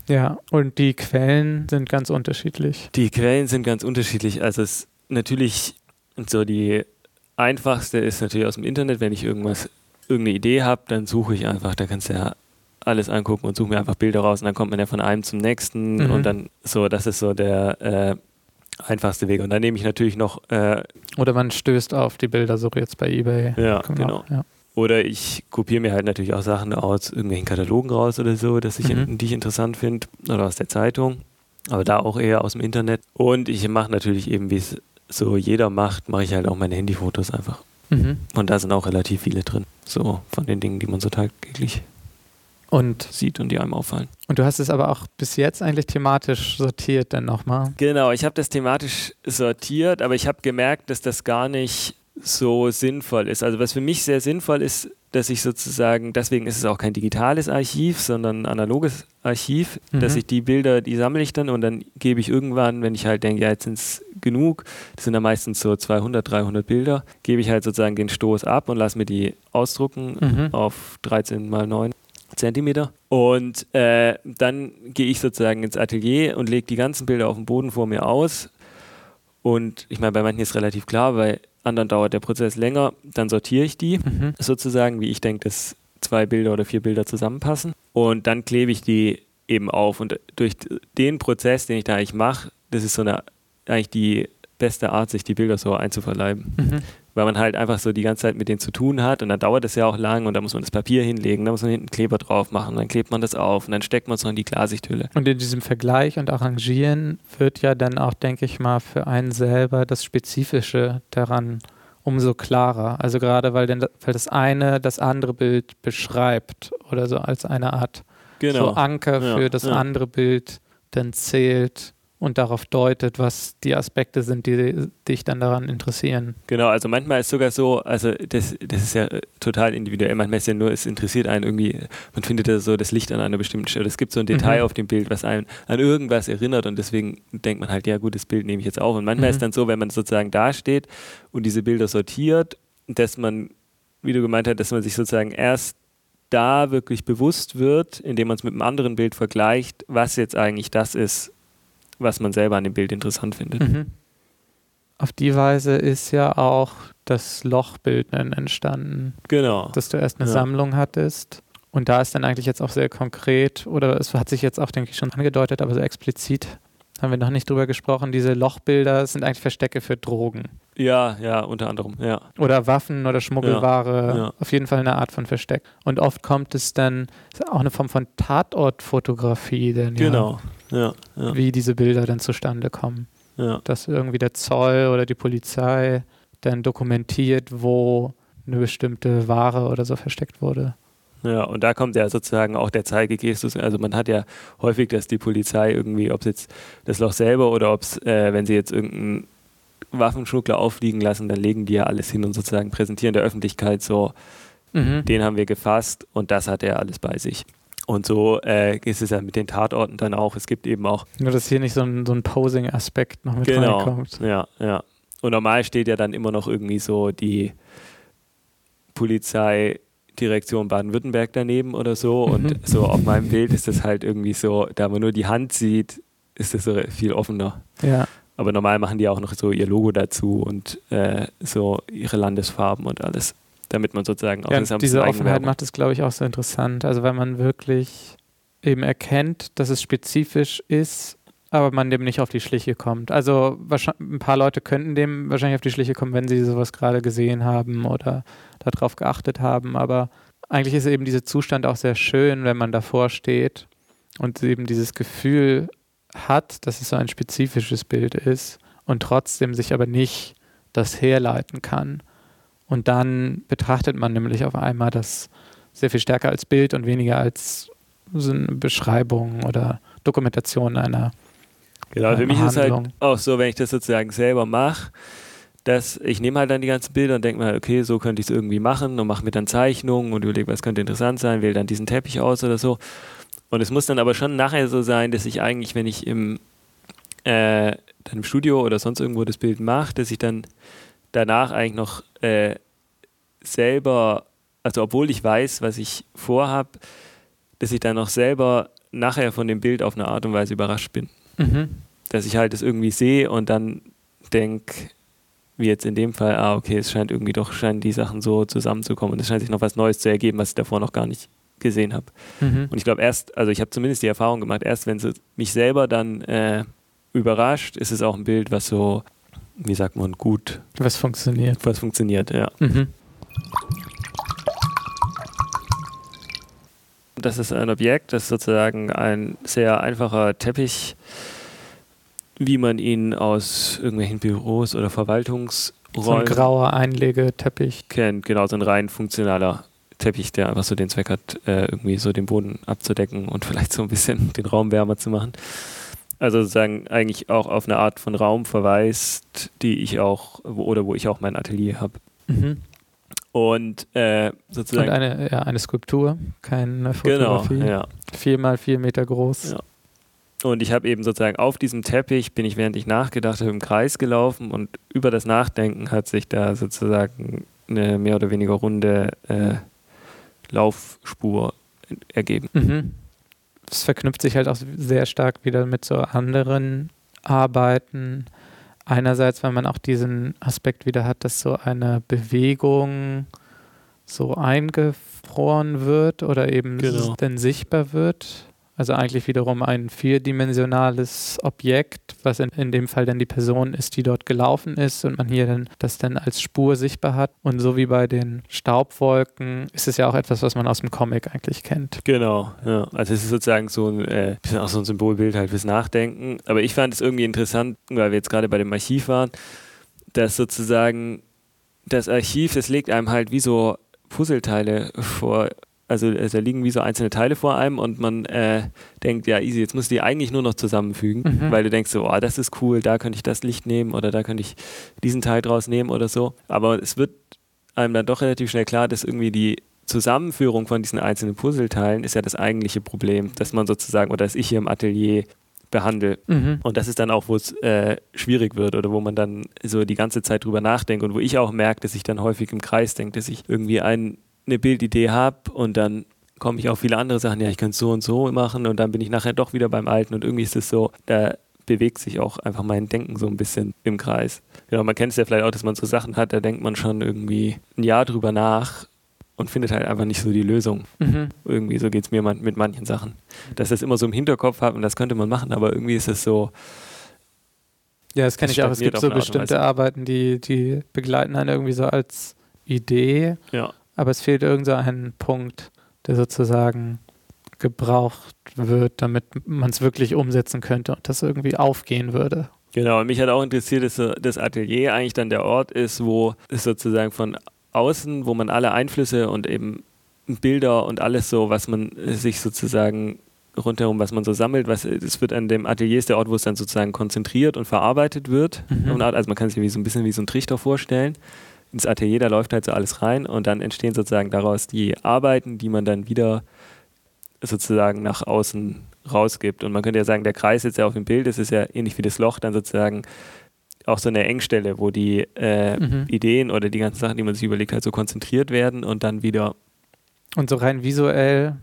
Ja, und die Quellen sind ganz unterschiedlich. Die Quellen sind ganz unterschiedlich. Also es natürlich so die einfachste ist natürlich aus dem Internet, wenn ich irgendwas, irgendeine Idee habe, dann suche ich einfach, da kannst du ja alles angucken und suche mir einfach Bilder raus und dann kommt man ja von einem zum nächsten Mhm. und dann so, das ist so der äh, einfachste Weg. Und dann nehme ich natürlich noch, äh, Oder man stößt auf die Bildersuche jetzt bei eBay. ja, man genau. auch, ja. Oder ich kopiere mir halt natürlich auch Sachen aus irgendwelchen Katalogen raus oder so, dass ich, Mhm. die ich interessant finde oder aus der Zeitung. Aber da auch eher aus dem Internet. Und ich mache natürlich eben, wie es so jeder macht, mache ich halt auch meine Handyfotos einfach. Mhm. Und da sind auch relativ viele drin. So von den Dingen, die man so tagtäglich Und, sieht und die einem auffallen. und du hast es aber auch bis jetzt eigentlich thematisch sortiert dann nochmal. Genau, ich habe das thematisch sortiert, aber ich habe gemerkt, dass das gar nicht so sinnvoll ist. Also was für mich sehr sinnvoll ist, dass ich sozusagen, deswegen ist es auch kein digitales Archiv, sondern ein analoges Archiv, Mhm. dass ich die Bilder, die sammle ich dann und dann gebe ich irgendwann, wenn ich halt denke, ja, jetzt sind es genug, das sind dann meistens so 200, 300 Bilder, gebe ich halt sozusagen den Stoß ab und lasse mir die ausdrucken Mhm. auf 13 mal 9 Zentimeter. Und äh, dann gehe ich sozusagen ins Atelier und lege die ganzen Bilder auf dem Boden vor mir aus. Und ich meine, bei manchen ist relativ klar, bei anderen dauert der Prozess länger. Dann sortiere ich die Mhm. sozusagen, wie ich denke, dass zwei Bilder oder vier Bilder zusammenpassen. Und dann klebe ich die eben auf. Und durch den Prozess, den ich da eigentlich mache, das ist so eine eigentlich die beste Art, sich die Bilder so einzuverleiben Mhm. Weil man halt einfach so die ganze Zeit mit denen zu tun hat und dann dauert es ja auch lang und dann muss man das Papier hinlegen, dann muss man hinten Kleber drauf machen, dann klebt man das auf und dann steckt man es noch in die Klarsichthülle. Und in diesem Vergleich und Arrangieren wird ja dann auch, denke ich mal, für einen selber das Spezifische daran umso klarer. Also gerade weil, denn, weil das eine das andere Bild beschreibt oder so als eine Art Genau. so Anker Ja, für das ja. andere Bild dann zählt und darauf deutet, was die Aspekte sind, die dich dann daran interessieren. Genau, also manchmal ist sogar so, also das, das ist ja äh, total individuell, manchmal ist ja nur, es interessiert einen irgendwie, man findet ja so das Licht an einer bestimmten Stelle. Es gibt so ein Detail Mhm. auf dem Bild, was einen an irgendwas erinnert und deswegen denkt man halt, ja gut, das Bild nehme ich jetzt auf. Und manchmal Mhm. ist dann so, wenn man sozusagen dasteht und diese Bilder sortiert, dass man, wie du gemeint hast, dass man sich sozusagen erst da wirklich bewusst wird, indem man es mit einem anderen Bild vergleicht, was jetzt eigentlich das ist, was man selber an dem Bild interessant findet. Mhm. Auf die Weise ist ja auch das Lochbild entstanden. Genau. Dass du erst eine Ja. Sammlung hattest. Und da ist dann eigentlich jetzt auch sehr konkret, oder es hat sich jetzt auch, denke ich, schon angedeutet, aber so explizit haben wir noch nicht drüber gesprochen. Diese Lochbilder sind eigentlich Verstecke für Drogen. Ja, ja, unter anderem, ja. Oder Waffen oder Schmuggelware. Ja, ja. Auf jeden Fall eine Art von Versteck. Und oft kommt es dann, auch eine Form von Tatortfotografie, denn Genau. Ja, ja, wie diese Bilder dann zustande kommen. ja. Dass irgendwie der Zoll oder die Polizei dann dokumentiert, wo eine bestimmte Ware oder so versteckt wurde. Ja, und da kommt ja sozusagen auch der Zeigegestus. Also man hat ja häufig, dass die Polizei irgendwie, ob es jetzt das Loch selber oder ob es, äh, wenn sie jetzt irgendeinen Waffenschmuggler aufliegen lassen, dann legen die ja alles hin und sozusagen präsentieren der Öffentlichkeit so, Mhm. den haben wir gefasst und das hat er alles bei sich. Und so äh, ist es ja mit den Tatorten dann auch. Es gibt eben auch Nur, dass hier nicht so ein, so ein Posing-Aspekt noch mit Genau. reinkommt. Ja, ja. Und normal steht ja dann immer noch irgendwie so die Polizeidirektion Baden-Württemberg daneben oder so. Mhm. Und so auf meinem Bild ist das halt irgendwie so, da man nur die Hand sieht, ist das so viel offener. Ja. Aber normal machen die auch noch so ihr Logo dazu und äh, so ihre Landesfarben und alles, damit man sozusagen auch ja diese Offenheit Eigenwerbung- macht es, glaube ich, auch so interessant. Also, weil man wirklich eben erkennt, dass es spezifisch ist, aber man dem nicht auf die Schliche kommt. Also, wahrscheinlich, ein paar Leute könnten dem wahrscheinlich auf die Schliche kommen, wenn sie sowas gerade gesehen haben oder darauf geachtet haben. Aber eigentlich ist eben dieser Zustand auch sehr schön, wenn man davor steht und eben dieses Gefühl hat, dass es so ein spezifisches Bild ist und trotzdem sich aber nicht das herleiten kann. Und dann betrachtet man nämlich auf einmal das sehr viel stärker als Bild und weniger als so eine Beschreibung oder Dokumentation einer. Genau, für mich ist halt Handlung. auch so, wenn ich das sozusagen selber mache, dass ich nehme halt dann die ganzen Bilder und denke mir, okay, so könnte ich es irgendwie machen und mache mir dann Zeichnungen und überlege, was könnte interessant sein, wähle dann diesen Teppich aus oder so. Und es muss dann aber schon nachher so sein, dass ich eigentlich, wenn ich im, äh, dann im Studio oder sonst irgendwo das Bild mache, dass ich dann danach eigentlich noch äh, selber, also obwohl ich weiß, was ich vorhab, dass ich dann noch selber nachher von dem Bild auf eine Art und Weise überrascht bin Mhm. dass ich halt das irgendwie sehe und dann denke, wie jetzt in dem Fall, ah, okay, es scheint irgendwie doch, scheinen die Sachen so zusammenzukommen und es scheint sich noch was Neues zu ergeben, was ich davor noch gar nicht gesehen habe. Mhm. Und ich glaube erst, also ich habe zumindest die Erfahrung gemacht, erst wenn es mich selber dann äh, überrascht, ist es auch ein Bild, was so, wie sagt man, gut, Was funktioniert. was funktioniert, ja. Mhm. Das ist ein Objekt, das ist sozusagen ein sehr einfacher Teppich, wie man ihn aus irgendwelchen Büros oder So ein Verwaltungsräumen grauer Einlegeteppich. kennt. Genau, so ein rein funktionaler Teppich, der einfach so den Zweck hat, äh, irgendwie so den Boden abzudecken und vielleicht so ein bisschen den Raum wärmer zu machen. Also sozusagen eigentlich auch auf eine Art von Raum verweist, die ich auch, wo, oder wo ich auch mein Atelier habe. Mhm. Und äh, Und sozusagen. eine, ja, eine Skulptur, keine genau, Fotografie. ja. Vier mal vier Meter groß. Ja. Und ich habe eben sozusagen auf diesem Teppich, bin ich, während ich nachgedacht habe, im Kreis gelaufen und über das Nachdenken hat sich da sozusagen eine mehr oder weniger runde äh, Laufspur ergeben. Mhm. Es verknüpft sich halt auch sehr stark wieder mit so anderen Arbeiten. Einerseits, weil man auch diesen Aspekt wieder hat, dass so eine Bewegung so eingefroren wird oder eben Genau. dann sichtbar wird. Also eigentlich wiederum ein vierdimensionales Objekt, was in, in dem Fall dann die Person ist, die dort gelaufen ist und man hier dann das dann als Spur sichtbar hat. Und so wie bei den Staubwolken ist es ja auch etwas, was man aus dem Comic eigentlich kennt. Genau, ja. Also es ist sozusagen so ein äh, bisschen auch so ein Symbolbild halt fürs Nachdenken. Aber ich fand es irgendwie interessant, weil wir jetzt gerade bei dem Archiv waren, dass sozusagen das Archiv, das legt einem halt wie so Puzzleteile vor. Also äh, da liegen wie so einzelne Teile vor einem und man äh, denkt, ja, easy, jetzt musst du die eigentlich nur noch zusammenfügen, Mhm. weil du denkst so, oh, das ist cool, da könnte ich das Licht nehmen oder da könnte ich diesen Teil draus nehmen oder so. Aber es wird einem dann doch relativ schnell klar, dass irgendwie die Zusammenführung von diesen einzelnen Puzzleteilen ist ja das eigentliche Problem, dass man sozusagen, oder dass ich hier im Atelier behandle. Mhm. Und das ist dann auch, wo es äh, schwierig wird oder wo man dann so die ganze Zeit drüber nachdenkt und wo ich auch merke, dass ich dann häufig im Kreis denke, dass ich irgendwie ein, eine Bildidee habe und dann komme ich auf viele andere Sachen, ja, ich könnte so und so machen und dann bin ich nachher doch wieder beim Alten und irgendwie ist es so, da bewegt sich auch einfach mein Denken so ein bisschen im Kreis. Genau, man kennt es ja vielleicht auch, dass man so Sachen hat, da denkt man schon irgendwie ein Jahr drüber nach und findet halt einfach nicht so die Lösung. Mhm. Irgendwie, so geht es mir mit manchen Sachen. Dass das immer so im Hinterkopf hat und das könnte man machen, aber irgendwie ist es so. Ja, das kenne ich auch. Es gibt so bestimmte Arbeiten, die, die begleiten einen irgendwie so als Idee, ja. Aber es fehlt irgend so ein Punkt, der sozusagen gebraucht wird, damit man es wirklich umsetzen könnte und das irgendwie aufgehen würde. Genau, und mich hat auch interessiert, dass das Atelier eigentlich dann der Ort ist, wo es sozusagen von außen, wo man alle Einflüsse und eben Bilder und alles so, was man sich sozusagen rundherum, was man so sammelt, was es wird an dem Atelier ist der Ort, wo es dann sozusagen konzentriert und verarbeitet wird. Mhm. Also man kann sich wie so ein bisschen wie so ein Trichter vorstellen. Ins Atelier, da läuft halt so alles rein und dann entstehen sozusagen daraus die Arbeiten, die man dann wieder sozusagen nach außen rausgibt. Und man könnte ja sagen, der Kreis jetzt ja auf dem Bild, das ist ja ähnlich wie das Loch, dann sozusagen auch so eine Engstelle, wo die äh, mhm. Ideen oder die ganzen Sachen, die man sich überlegt hat, so konzentriert werden und dann wieder. Und so rein visuell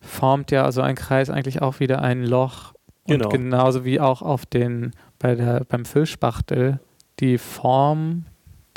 formt ja so ein Kreis eigentlich auch wieder ein Loch. Und genau. genauso wie auch auf den, bei der, beim Füllspachtel, die Form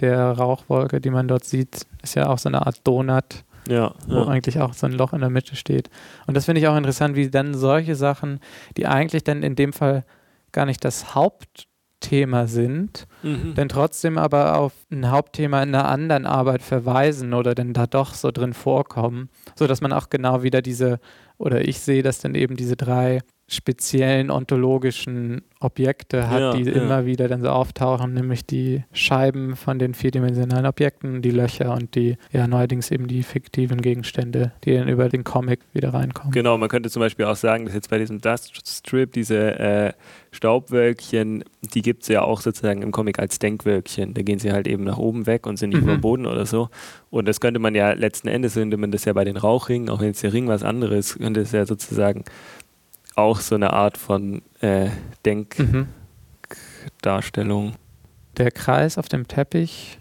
der Rauchwolke, die man dort sieht, ist ja auch so eine Art Donut ja, wo ja. eigentlich auch so ein Loch in der Mitte steht. Und das finde ich auch interessant, wie dann solche Sachen, die eigentlich dann in dem Fall gar nicht das Hauptthema sind, mhm. dann trotzdem aber auf ein Hauptthema in einer anderen Arbeit verweisen oder dann da doch so drin vorkommen, sodass man auch genau wieder diese, oder ich sehe das dann eben diese drei speziellen ontologischen Objekte hat, ja, die ja. immer wieder dann so auftauchen, nämlich die Scheiben von den vierdimensionalen Objekten, die Löcher und die, ja, neuerdings eben die fiktiven Gegenstände, die dann über den Comic wieder reinkommen. Genau, man könnte zum Beispiel auch sagen, dass jetzt bei diesem Dust Strip diese äh, Staubwölkchen, die gibt es ja auch sozusagen im Comic als Denkwölkchen. Da gehen sie halt eben nach oben weg und sind nicht mhm. über Boden oder so. Und das könnte man ja letzten Endes, könnte man das ja bei den Rauchringen, auch wenn jetzt der Ring was anderes, könnte es ja sozusagen auch so eine Art von äh, Denkdarstellung. Mhm. Der Kreis auf dem Teppich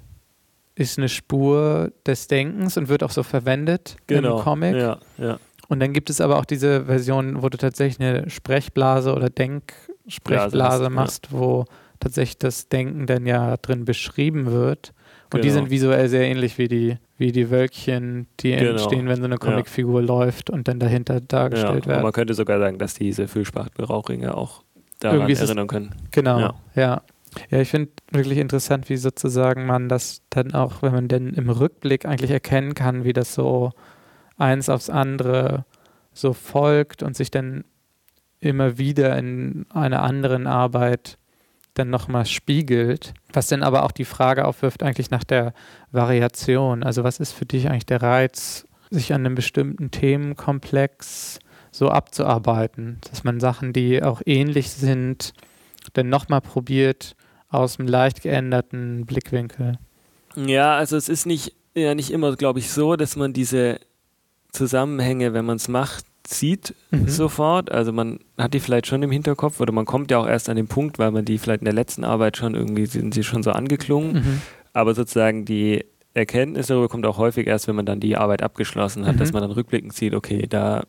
ist eine Spur des Denkens und wird auch so verwendet genau. im Comic. Ja, ja. Und dann gibt es aber auch diese Version, wo du tatsächlich eine Sprechblase oder Denksprechblase machst, ja. wo tatsächlich das Denken dann ja drin beschrieben wird. Und genau. die sind visuell sehr ähnlich wie die, wie die Wölkchen, die genau. entstehen, wenn so eine Comicfigur ja. läuft und dann dahinter dargestellt ja. werden. Man könnte sogar sagen, dass diese Füllspachtel-Rauchringe auch daran erinnern können. Genau, ja. ja. Ja, ich finde wirklich interessant, wie sozusagen man das dann auch, wenn man denn im Rückblick eigentlich erkennen kann, wie das so eins aufs andere so folgt und sich dann immer wieder in einer anderen Arbeit dann nochmal spiegelt, was dann aber auch die Frage aufwirft eigentlich nach der Variation. Also was ist für dich eigentlich der Reiz, sich an einem bestimmten Themenkomplex so abzuarbeiten, dass man Sachen, die auch ähnlich sind, dann nochmal probiert aus einem leicht geänderten Blickwinkel. Ja, also es ist nicht, ja nicht immer, glaube ich, so, dass man diese Zusammenhänge, wenn man es macht, sieht mhm. sofort. Also man hat die vielleicht schon im Hinterkopf oder man kommt ja auch erst an den Punkt, weil man die vielleicht in der letzten Arbeit schon irgendwie sind sie schon so angeklungen. Mhm. Aber sozusagen die Erkenntnis darüber kommt auch häufig erst, wenn man dann die Arbeit abgeschlossen hat, mhm. dass man dann rückblickend sieht, okay, da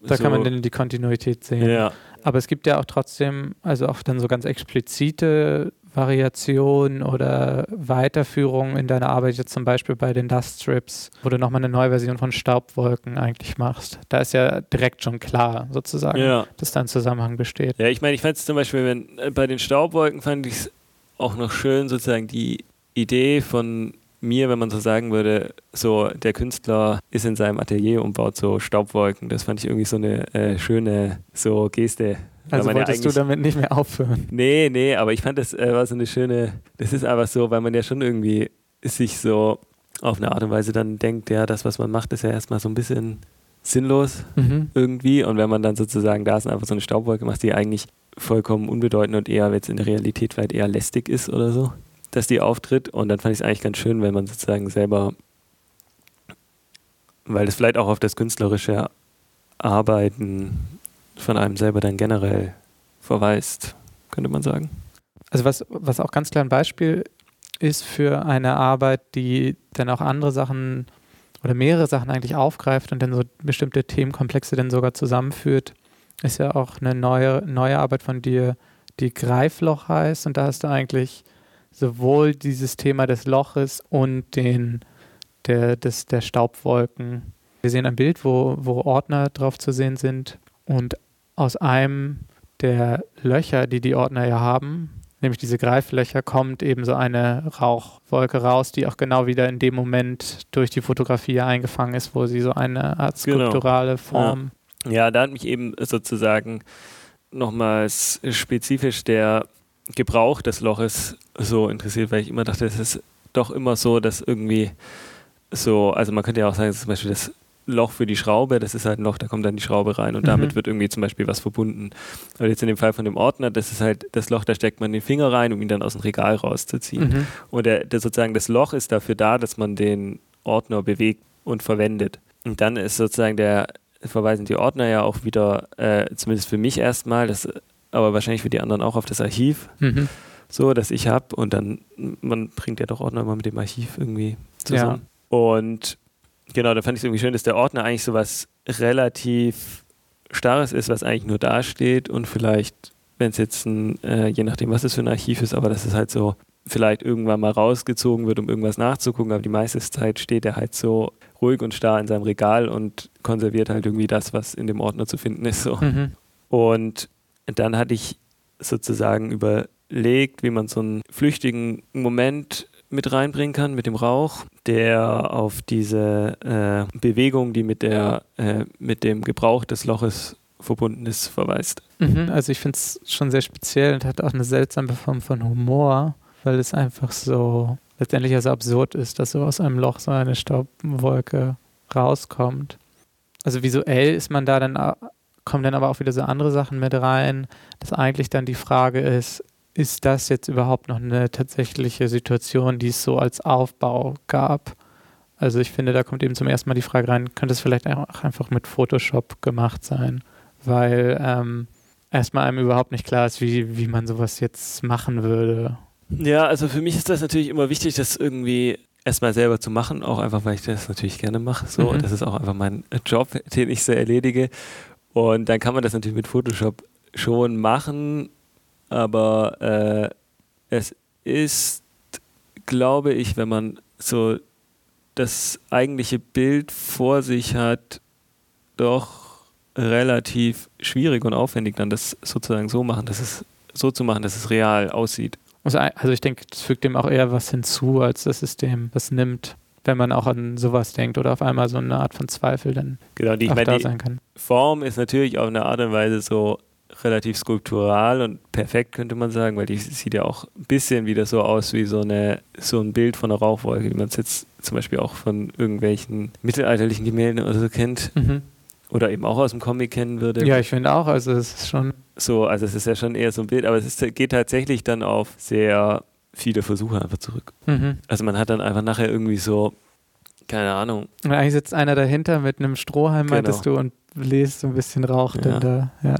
da so kann man dann die Kontinuität sehen. Ja. Aber es gibt ja auch trotzdem, also auch dann so ganz explizite Variation oder Weiterführung in deiner Arbeit, jetzt zum Beispiel bei den Dust Strips, wo du nochmal eine neue Version von Staubwolken eigentlich machst. Da ist ja direkt schon klar, sozusagen, ja. dass da ein Zusammenhang besteht. Ja, ich meine, ich fand es zum Beispiel, wenn äh, bei den Staubwolken fand ich es auch noch schön, sozusagen die Idee von mir, wenn man so sagen würde, so der Künstler ist in seinem Atelier und baut so Staubwolken. Das fand ich irgendwie so eine äh, schöne so Geste also wolltest ja du damit nicht mehr aufhören? Nee, nee, aber ich fand das äh, war so eine schöne, das ist einfach so, weil man ja schon irgendwie sich so auf eine Art und Weise dann denkt, ja, das, was man macht, ist ja erstmal so ein bisschen sinnlos mhm. irgendwie. Und wenn man dann sozusagen da ist und einfach so eine Staubwolke macht, die eigentlich vollkommen unbedeutend und eher jetzt in der Realität vielleicht eher lästig ist oder so, dass die auftritt. Und dann fand ich es eigentlich ganz schön, wenn man sozusagen selber, weil das vielleicht auch auf das künstlerische Arbeiten von einem selber dann generell verweist, könnte man sagen. Also was, was auch ganz klar ein Beispiel ist für eine Arbeit, die dann auch andere Sachen oder mehrere Sachen eigentlich aufgreift und dann so bestimmte Themenkomplexe dann sogar zusammenführt, ist ja auch eine neue, neue Arbeit von dir, die Greifloch heißt. Und da hast du eigentlich sowohl dieses Thema des Loches und den, der, des, der Staubwolken. Wir sehen ein Bild, wo, wo Ordner drauf zu sehen sind. Und aus einem der Löcher, die die Ordner ja haben, nämlich diese Greiflöcher, kommt eben so eine Rauchwolke raus, die auch genau wieder in dem Moment durch die Fotografie eingefangen ist, wo sie so eine Art genau. skulpturale genau. Form. Ja. ja, da hat mich eben sozusagen nochmals spezifisch der Gebrauch des Loches so interessiert, weil ich immer dachte, es ist doch immer so, dass irgendwie so, also man könnte ja auch sagen, zum Beispiel das Loch für die Schraube, das ist halt ein Loch, da kommt dann die Schraube rein und mhm. damit wird irgendwie zum Beispiel was verbunden. Aber jetzt in dem Fall von dem Ordner, das ist halt das Loch, da steckt man den Finger rein, um ihn dann aus dem Regal rauszuziehen. Mhm. Und der, der sozusagen das Loch ist dafür da, dass man den Ordner bewegt und verwendet. Und dann ist sozusagen der, verweisen die Ordner ja auch wieder, äh, zumindest für mich erstmal, das, aber wahrscheinlich für die anderen auch auf das Archiv. Mhm. So, das ich habe und dann, man bringt ja doch Ordner immer mit dem Archiv irgendwie zusammen. Ja. Und genau, da fand ich es irgendwie schön, dass der Ordner eigentlich so was relativ Starres ist, was eigentlich nur dasteht und vielleicht, wenn es jetzt ein, äh, je nachdem, was es für ein Archiv ist, aber dass es halt so vielleicht irgendwann mal rausgezogen wird, um irgendwas nachzugucken, aber die meiste Zeit steht er halt so ruhig und starr in seinem Regal und konserviert halt irgendwie das, was in dem Ordner zu finden ist. So. Mhm. Und dann hatte ich sozusagen überlegt, wie man so einen flüchtigen Moment mit reinbringen kann mit dem Rauch, der auf diese äh, Bewegung, die mit, der, äh, mit dem Gebrauch des Loches verbunden ist, verweist. Mhm, also ich finde es schon sehr speziell und hat auch eine seltsame Form von Humor, weil es einfach so letztendlich also absurd ist, dass so aus einem Loch so eine Staubwolke rauskommt. Also visuell ist man da dann, kommen dann aber auch wieder so andere Sachen mit rein, dass eigentlich dann die Frage ist, ist das jetzt überhaupt noch eine tatsächliche Situation, die es so als Aufbau gab? Also ich finde, da kommt eben zum ersten Mal die Frage rein, könnte es vielleicht auch einfach mit Photoshop gemacht sein? Weil ähm, erstmal einem überhaupt nicht klar ist, wie, wie man sowas jetzt machen würde. Ja, also für mich ist das natürlich immer wichtig, das irgendwie erstmal selber zu machen, auch einfach, weil ich das natürlich gerne mache. So, mhm. das ist auch einfach mein Job, den ich so erledige. Und dann kann man das natürlich mit Photoshop schon machen, aber äh, es ist, glaube ich, wenn man so das eigentliche Bild vor sich hat, doch relativ schwierig und aufwendig, dann das sozusagen so machen, dass es so zu machen, dass es real aussieht. Also, also ich denke, es fügt dem auch eher was hinzu, als das System das nimmt, wenn man auch an sowas denkt oder auf einmal so eine Art von Zweifel dann genau, die, auch da sein kann. Form ist natürlich auf eine Art und Weise so relativ skulptural und perfekt, könnte man sagen, weil die sieht ja auch ein bisschen wieder so aus wie so, eine, so ein Bild von einer Rauchwolke, wie man es jetzt zum Beispiel auch von irgendwelchen mittelalterlichen Gemälden oder so kennt. Mhm. Oder eben auch aus dem Comic kennen würde. Ja, ich finde auch, also es ist schon. So, also es ist ja schon eher so ein Bild, aber es ist, geht tatsächlich dann auf sehr viele Versuche einfach zurück. Mhm. Also man hat dann einfach nachher irgendwie so, keine Ahnung. Und eigentlich sitzt einer dahinter mit einem Strohhalm, genau. meintest du, und lest so ein bisschen Rauch ja. dann da. Ja.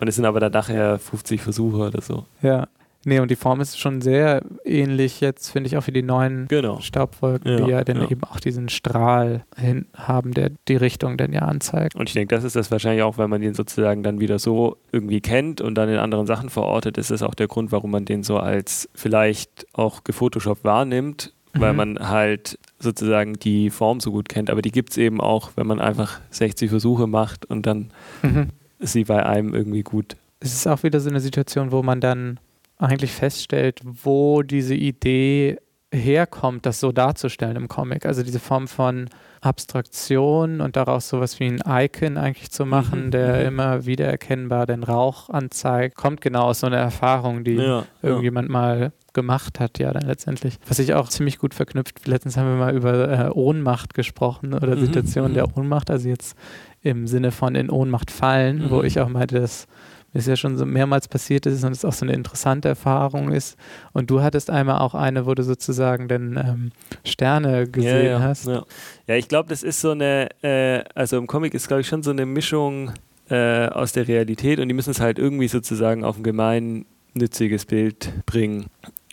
Und es sind aber dann nachher 50 Versuche oder so. Ja. Nee, und die Form ist schon sehr ähnlich jetzt, finde ich, auch wie die neuen genau. Staubwolken, ja, die ja dann ja. eben auch diesen Strahl hin haben, der die Richtung dann ja anzeigt. Und ich denke, das ist das wahrscheinlich auch, weil man den sozusagen dann wieder so irgendwie kennt und dann in anderen Sachen verortet, ist das auch der Grund, warum man den so als vielleicht auch gefotoshoppt wahrnimmt, mhm. weil man halt sozusagen die Form so gut kennt. Aber die gibt es eben auch, wenn man einfach 60 Versuche macht und dann mhm sie bei einem irgendwie gut. Es ist auch wieder so eine Situation, wo man dann eigentlich feststellt, wo diese Idee herkommt, das so darzustellen im Comic. Also diese Form von Abstraktion und daraus sowas wie ein Icon eigentlich zu machen, mhm. der mhm. immer wieder erkennbar den Rauch anzeigt, kommt genau aus so einer Erfahrung, die ja, irgendjemand ja. mal gemacht hat, ja, dann letztendlich. Was ich auch ziemlich gut verknüpft, letztens haben wir mal über äh, Ohnmacht gesprochen oder mhm. Situationen mhm. der Ohnmacht, also jetzt im Sinne von in Ohnmacht fallen, mhm. wo ich auch meinte, dass es ja schon so mehrmals passiert ist und es auch so eine interessante Erfahrung ist. Und du hattest einmal auch eine, wo du sozusagen dann ähm, Sterne gesehen ja, ja, hast. Ja, ja ich glaube, das ist so eine, äh, also im Comic ist, glaube ich, schon so eine Mischung äh, aus der Realität und die müssen es halt irgendwie sozusagen auf ein gemeinnütziges Bild bringen.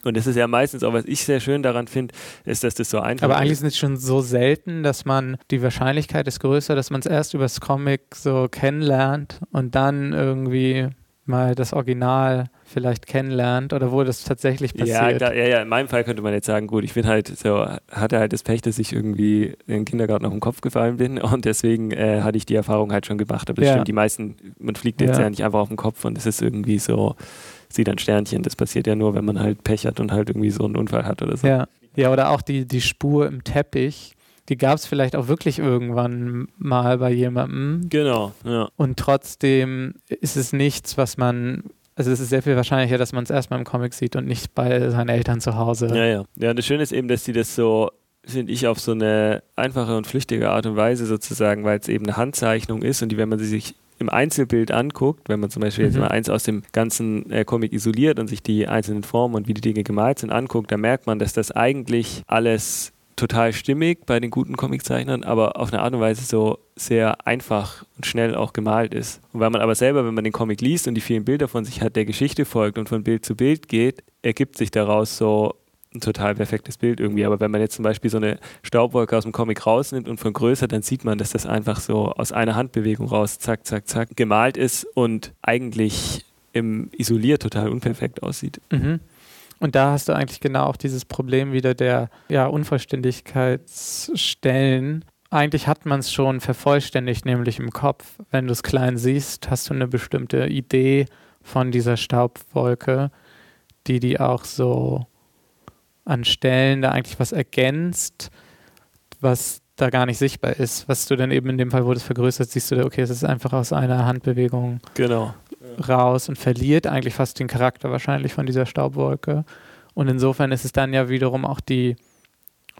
Und das ist ja meistens auch, was ich sehr schön daran finde, ist, dass das so einfach Aber eigentlich ist. ist es schon so selten, dass man, die Wahrscheinlichkeit ist größer, dass man es erst übers Comic so kennenlernt und dann irgendwie mal das Original vielleicht kennenlernt oder wo das tatsächlich passiert. Ja, klar, ja, ja, in meinem Fall könnte man jetzt sagen, gut, ich bin halt so, hatte halt das Pech, dass ich irgendwie in den Kindergarten auf den Kopf gefallen bin und deswegen äh, hatte ich die Erfahrung halt schon gemacht. Aber das Ja. stimmt, die meisten, man fliegt jetzt Ja. ja. nicht einfach auf den Kopf und es ist irgendwie so, sieht ein Sternchen. Das passiert ja nur, wenn man halt Pech hat und halt irgendwie so einen Unfall hat oder so. Ja. ja, oder auch die, die Spur im Teppich, die gab es vielleicht auch wirklich irgendwann mal bei jemandem Genau, ja. und trotzdem ist es nichts, was man, also es ist sehr viel wahrscheinlicher, dass man es erstmal im Comic sieht und nicht bei seinen Eltern zu Hause. Ja, ja. Ja, und das Schöne ist eben, dass die das so, finde ich, auf so eine einfache und flüchtige Art und Weise sozusagen, weil es eben eine Handzeichnung ist und die, wenn man sie sich im Einzelbild anguckt, wenn man zum Beispiel jetzt Mhm. mal eins aus dem ganzen äh, Comic isoliert und sich die einzelnen Formen und wie die Dinge gemalt sind anguckt, dann merkt man, dass das eigentlich alles total stimmig bei den guten Comiczeichnern, aber auf eine Art und Weise so sehr einfach und schnell auch gemalt ist. Und weil man aber selber, wenn man den Comic liest und die vielen Bilder von sich hat, der Geschichte folgt und von Bild zu Bild geht, ergibt sich daraus so ein total perfektes Bild irgendwie. Aber wenn man jetzt zum Beispiel so eine Staubwolke aus dem Comic rausnimmt und vergrößert, dann sieht man, dass das einfach so aus einer Handbewegung raus, zack, zack, zack, gemalt ist und eigentlich im Isoliert total unperfekt aussieht. Mhm. Und da hast du eigentlich genau auch dieses Problem wieder der ja, Unvollständigkeitsstellen. Eigentlich hat man es schon vervollständigt, nämlich im Kopf. Wenn du es klein siehst, hast du eine bestimmte Idee von dieser Staubwolke, die die auch so an Stellen da eigentlich was ergänzt, was da gar nicht sichtbar ist. Was du dann eben in dem Fall, wo du es vergrößert, siehst du, da, okay, es ist einfach aus einer Handbewegung Genau. raus und verliert eigentlich fast den Charakter wahrscheinlich von dieser Staubwolke. Und insofern ist es dann ja wiederum auch die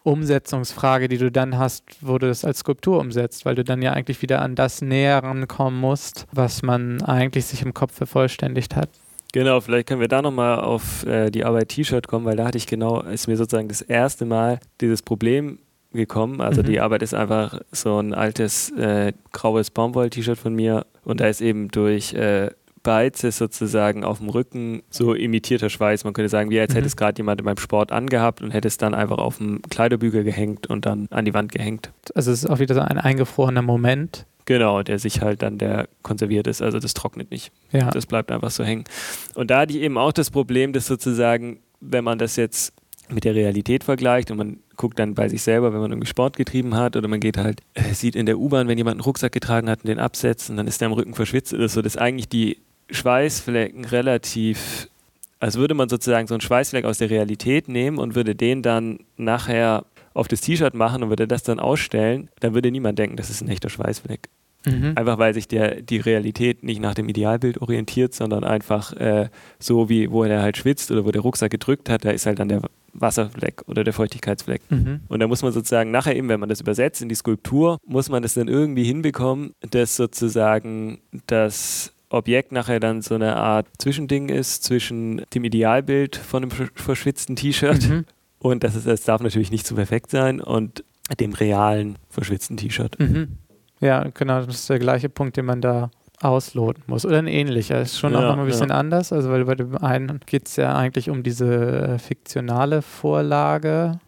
Umsetzungsfrage, die du dann hast, wo du das als Skulptur umsetzt, weil du dann ja eigentlich wieder an das näher rankommen musst, was man eigentlich sich im Kopf vervollständigt hat. Genau, vielleicht können wir da nochmal auf äh, die Arbeit T-Shirt kommen, weil da hatte ich genau, ist mir sozusagen das erste Mal dieses Problem gekommen. Also Mhm. die Arbeit ist einfach so ein altes äh, graues Baumwoll-T-Shirt von mir und da ist eben durch äh, Beize sozusagen auf dem Rücken so imitierter Schweiß. Man könnte sagen, wie als Mhm. hätte es gerade jemand beim Sport angehabt und hätte es dann einfach auf dem Kleiderbügel gehängt und dann an die Wand gehängt. Also es ist auch wieder so ein eingefrorener Moment. Genau, der sich halt dann der konserviert ist, also das trocknet nicht. Ja. Das bleibt einfach so hängen. Und da hatte ich eben auch das Problem, dass sozusagen, wenn man das jetzt mit der Realität vergleicht und man guckt dann bei sich selber, wenn man irgendwie Sport getrieben hat oder man geht halt, äh, sieht in der U-Bahn, wenn jemand einen Rucksack getragen hat und den absetzt und dann ist der am Rücken verschwitzt oder so, dass eigentlich die Schweißflecken relativ, als würde man sozusagen so einen Schweißfleck aus der Realität nehmen und würde den dann nachher auf das T-Shirt machen und würde das dann ausstellen, dann würde niemand denken, das ist ein echter Schweißfleck. Mhm. Einfach weil sich der, die Realität nicht nach dem Idealbild orientiert, sondern einfach äh, so wie, wo er halt schwitzt oder wo der Rucksack gedrückt hat, da ist halt dann der Wasserfleck oder der Feuchtigkeitsfleck. Mhm. Und da muss man sozusagen nachher eben, wenn man das übersetzt in die Skulptur, muss man das dann irgendwie hinbekommen, dass sozusagen das Objekt nachher dann so eine Art Zwischending ist zwischen dem Idealbild von einem versch- verschwitzten T-Shirt Mhm. und das, ist, das darf natürlich nicht zu perfekt sein und dem realen verschwitzten T-Shirt. Mhm. Ja, genau, das ist der gleiche Punkt, den man da ausloten muss. Oder ein ähnlicher. Ist schon auch Ja, noch mal ein bisschen ja. anders. Also, weil bei dem einen geht es ja eigentlich um diese äh, fiktionale Vorlage,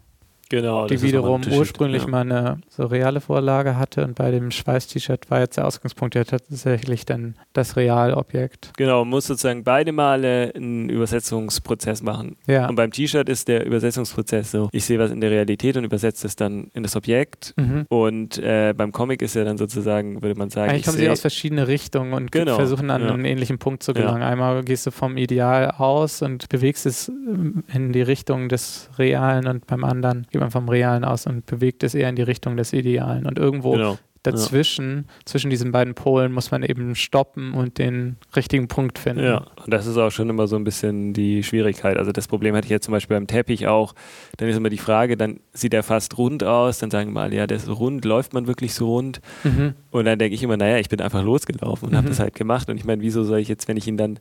Genau. die wiederum ursprünglich ja. mal eine so reale Vorlage hatte. Und bei dem Schweiß-T-Shirt war jetzt der Ausgangspunkt ja tatsächlich dann das Realobjekt. Genau, man muss sozusagen beide Male einen Übersetzungsprozess machen. Ja. Und beim T-Shirt ist der Übersetzungsprozess so, ich sehe was in der Realität und übersetze es dann in das Objekt. Mhm. Und äh, beim Comic ist ja dann sozusagen, würde man sagen, Eigentlich ich kommen sie aus verschiedenen Richtungen und Genau, versuchen an ja. einen ähnlichen Punkt zu Ja. gelangen. Einmal gehst du vom Ideal aus und bewegst es ähm, in die Richtung des Realen und beim anderen man vom Realen aus und bewegt es eher in die Richtung des Idealen. Und irgendwo Genau. dazwischen, zwischen diesen beiden Polen, muss man eben stoppen und den richtigen Punkt finden. Ja, und das ist auch schon immer so ein bisschen die Schwierigkeit. Also das Problem hatte ich jetzt zum Beispiel beim Teppich auch. Dann ist immer die Frage, dann sieht er fast rund aus, dann sagen mal, ja, der ist rund, läuft man wirklich so rund? Mhm. Und dann denke ich immer, naja, ich bin einfach losgelaufen und habe Mhm. das halt gemacht. Und ich meine, wieso soll ich jetzt, wenn ich ihn dann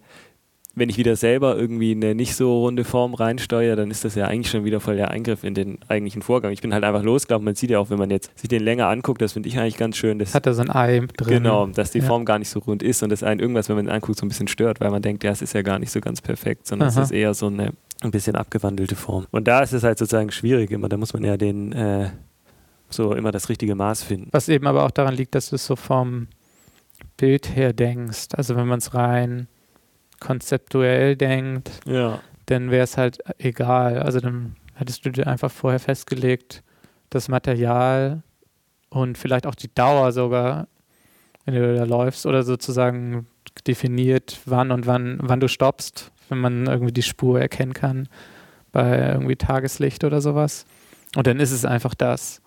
wenn ich wieder selber irgendwie eine nicht so runde Form reinsteuere, dann ist das ja eigentlich schon wieder voll der Eingriff in den eigentlichen Vorgang. Ich bin halt einfach losgelaufen. Man sieht ja auch, wenn man jetzt sich den länger anguckt, das finde ich eigentlich ganz schön. Dass, Hat er so ein Ei drin. Genau, dass die ja. Form gar nicht so rund ist und das einen irgendwas, wenn man ihn anguckt, so ein bisschen stört, weil man denkt, ja, es ist ja gar nicht so ganz perfekt, sondern Aha. es ist eher so eine ein bisschen abgewandelte Form. Und da ist es halt sozusagen schwierig immer. Da muss man ja den äh, so immer das richtige Maß finden. Was eben aber auch daran liegt, dass du es so vom Bild her denkst. Also wenn man es rein konzeptuell denkt, ja. dann wäre es halt egal. Also dann hättest du dir einfach vorher festgelegt, das Material und vielleicht auch die Dauer sogar, wenn du da läufst, oder sozusagen definiert, wann und wann, wann du stoppst, wenn man irgendwie die Spur erkennen kann bei irgendwie Tageslicht oder sowas. Und dann ist es einfach das.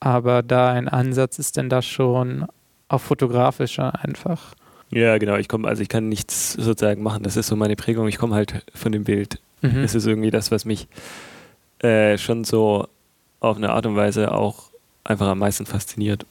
Aber da ein Ansatz ist denn das schon auch fotografischer einfach. Ja, genau. Ich komme, also ich kann nichts sozusagen machen. Das ist so meine Prägung. Ich komme halt von dem Bild. Mhm. Das ist irgendwie das, was mich äh, schon so auf eine Art und Weise auch einfach am meisten fasziniert.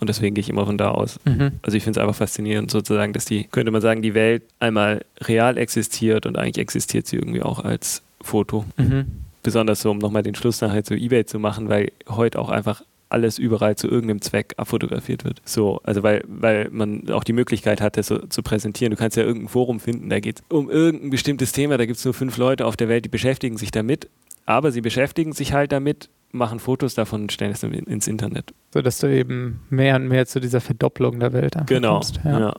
Und deswegen gehe ich immer von da aus. Mhm. Also ich finde es einfach faszinierend sozusagen, dass die, könnte man sagen, die Welt einmal real existiert und eigentlich existiert sie irgendwie auch als Foto. Mhm. Besonders so, um nochmal den Schluss nachher zu Ebay zu machen, weil heute auch einfach alles überall zu irgendeinem Zweck abfotografiert wird. So, also weil, weil man auch die Möglichkeit hat, das so zu präsentieren. Du kannst ja irgendein Forum finden, da geht es um irgendein bestimmtes Thema, da gibt es nur fünf Leute auf der Welt, die beschäftigen sich damit, aber sie beschäftigen sich halt damit, machen Fotos davon und stellen es ins Internet. So dass du eben mehr und mehr zu dieser Verdopplung der Welt genau, kommst. Ja. ja.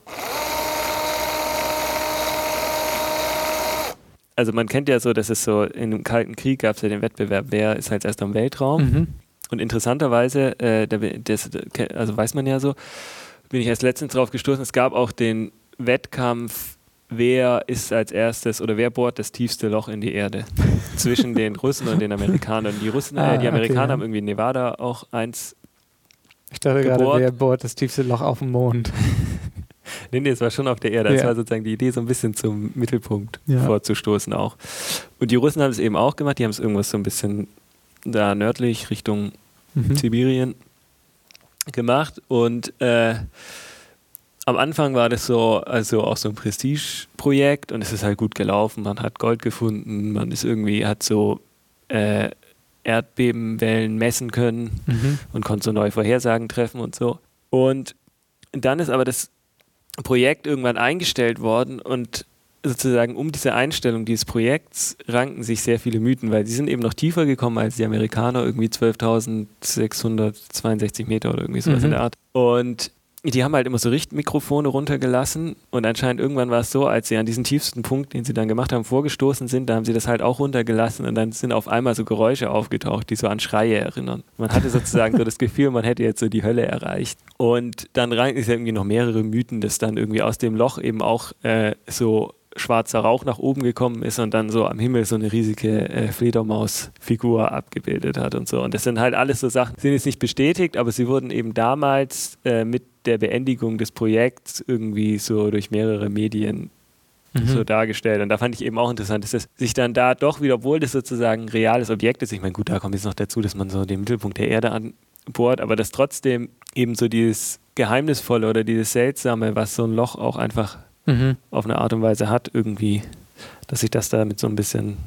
Also man kennt ja so, dass es so in dem Kalten Krieg gab es ja den Wettbewerb, wer ist halt erst am Weltraum. Mhm. Und interessanterweise, äh, das, also weiß man ja so, bin ich erst letztens drauf gestoßen, es gab auch den Wettkampf, wer ist als erstes oder wer bohrt das tiefste Loch in die Erde zwischen den Russen und den Amerikanern. Die Russen, ah, äh, die Amerikaner okay. haben irgendwie in Nevada auch eins. Ich dachte gebohrt. gerade, wer bohrt das tiefste Loch auf dem Mond. nee, nee, es war schon auf der Erde. Das ja. war sozusagen die Idee, so ein bisschen zum Mittelpunkt ja. vorzustoßen auch. Und die Russen haben es eben auch gemacht, die haben es irgendwas so ein bisschen da nördlich Richtung mhm. Sibirien gemacht und äh, am Anfang war das so, also auch so ein Prestigeprojekt und es ist halt gut gelaufen. Man hat Gold gefunden, man ist irgendwie, hat so äh, Erdbebenwellen messen können mhm. und konnte so neue Vorhersagen treffen und so. Und dann ist aber das Projekt irgendwann eingestellt worden und sozusagen um diese Einstellung dieses Projekts ranken sich sehr viele Mythen, weil sie sind eben noch tiefer gekommen als die Amerikaner, irgendwie 12.662 Meter oder irgendwie sowas mhm. in der Art. Und die haben halt immer so Richtmikrofone runtergelassen und anscheinend irgendwann war es so, als sie an diesen tiefsten Punkt, den sie dann gemacht haben, vorgestoßen sind, da haben sie das halt auch runtergelassen und dann sind auf einmal so Geräusche aufgetaucht, die so an Schreie erinnern. Man hatte sozusagen so das Gefühl, man hätte jetzt so die Hölle erreicht. Und dann ist ja irgendwie noch mehrere Mythen, dass dann irgendwie aus dem Loch eben auch äh, so schwarzer Rauch nach oben gekommen ist und dann so am Himmel so eine riesige äh, Fledermausfigur abgebildet hat und so. Und das sind halt alles so Sachen, sind jetzt nicht bestätigt, aber sie wurden eben damals äh, mit der Beendigung des Projekts irgendwie so durch mehrere Medien mhm. so dargestellt. Und da fand ich eben auch interessant, dass es sich dann da doch wieder, obwohl das sozusagen ein reales Objekt ist, ich meine, gut, da kommt jetzt noch dazu, dass man so den Mittelpunkt der Erde anbohrt, aber dass trotzdem eben so dieses Geheimnisvolle oder dieses Seltsame, was so ein Loch auch einfach mhm. auf eine Art und Weise hat, irgendwie, dass sich das damit so ein bisschen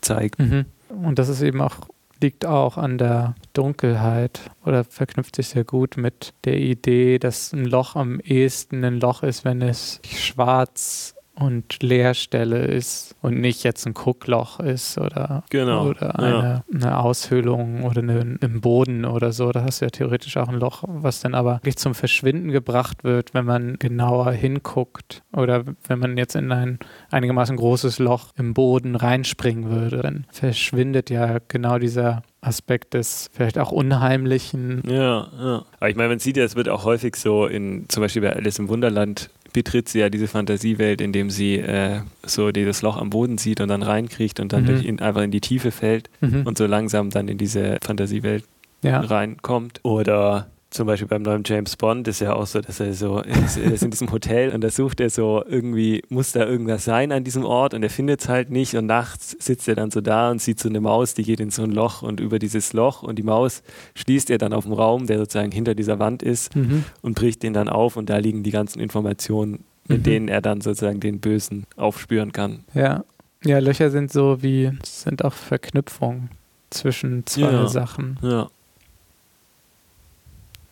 zeigt. Mhm. Und das ist eben auch, liegt auch an der Dunkelheit oder verknüpft sich sehr gut mit der Idee, dass ein Loch am ehesten ein Loch ist, wenn es schwarz und Leerstelle ist und nicht jetzt ein Guckloch ist oder, genau, oder eine, ja. eine Aushöhlung oder eine, im Boden oder so. Da hast du ja theoretisch auch ein Loch, was dann aber wirklich zum Verschwinden gebracht wird, wenn man genauer hinguckt oder wenn man jetzt in ein einigermaßen großes Loch im Boden reinspringen würde, dann verschwindet ja genau dieser Aspekt des vielleicht auch Unheimlichen. Ja, ja. Aber ich meine, man sieht ja, es wird auch häufig so in, zum Beispiel bei Alice im Wunderland betritt sie ja diese Fantasiewelt, indem sie äh, so dieses Loch am Boden sieht und dann reinkriecht und dann mhm. in, einfach in die Tiefe fällt mhm. und so langsam dann in diese Fantasiewelt ja. reinkommt. Oder zum Beispiel beim neuen James Bond ist ja auch so, dass er so ist, er ist in diesem Hotel und da sucht er so irgendwie, muss da irgendwas sein an diesem Ort und er findet es halt nicht und nachts sitzt er dann so da und sieht so eine Maus, die geht in so ein Loch und über dieses Loch und die Maus schließt er dann auf den Raum, der sozusagen hinter dieser Wand ist mhm. und bricht den dann auf und da liegen die ganzen Informationen in Mhm. denen er dann sozusagen den Bösen aufspüren kann. Ja. Ja, Löcher sind so wie, sind auch Verknüpfungen zwischen zwei Ja. Sachen. Ja.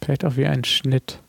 Vielleicht auch wie ein Schnitt.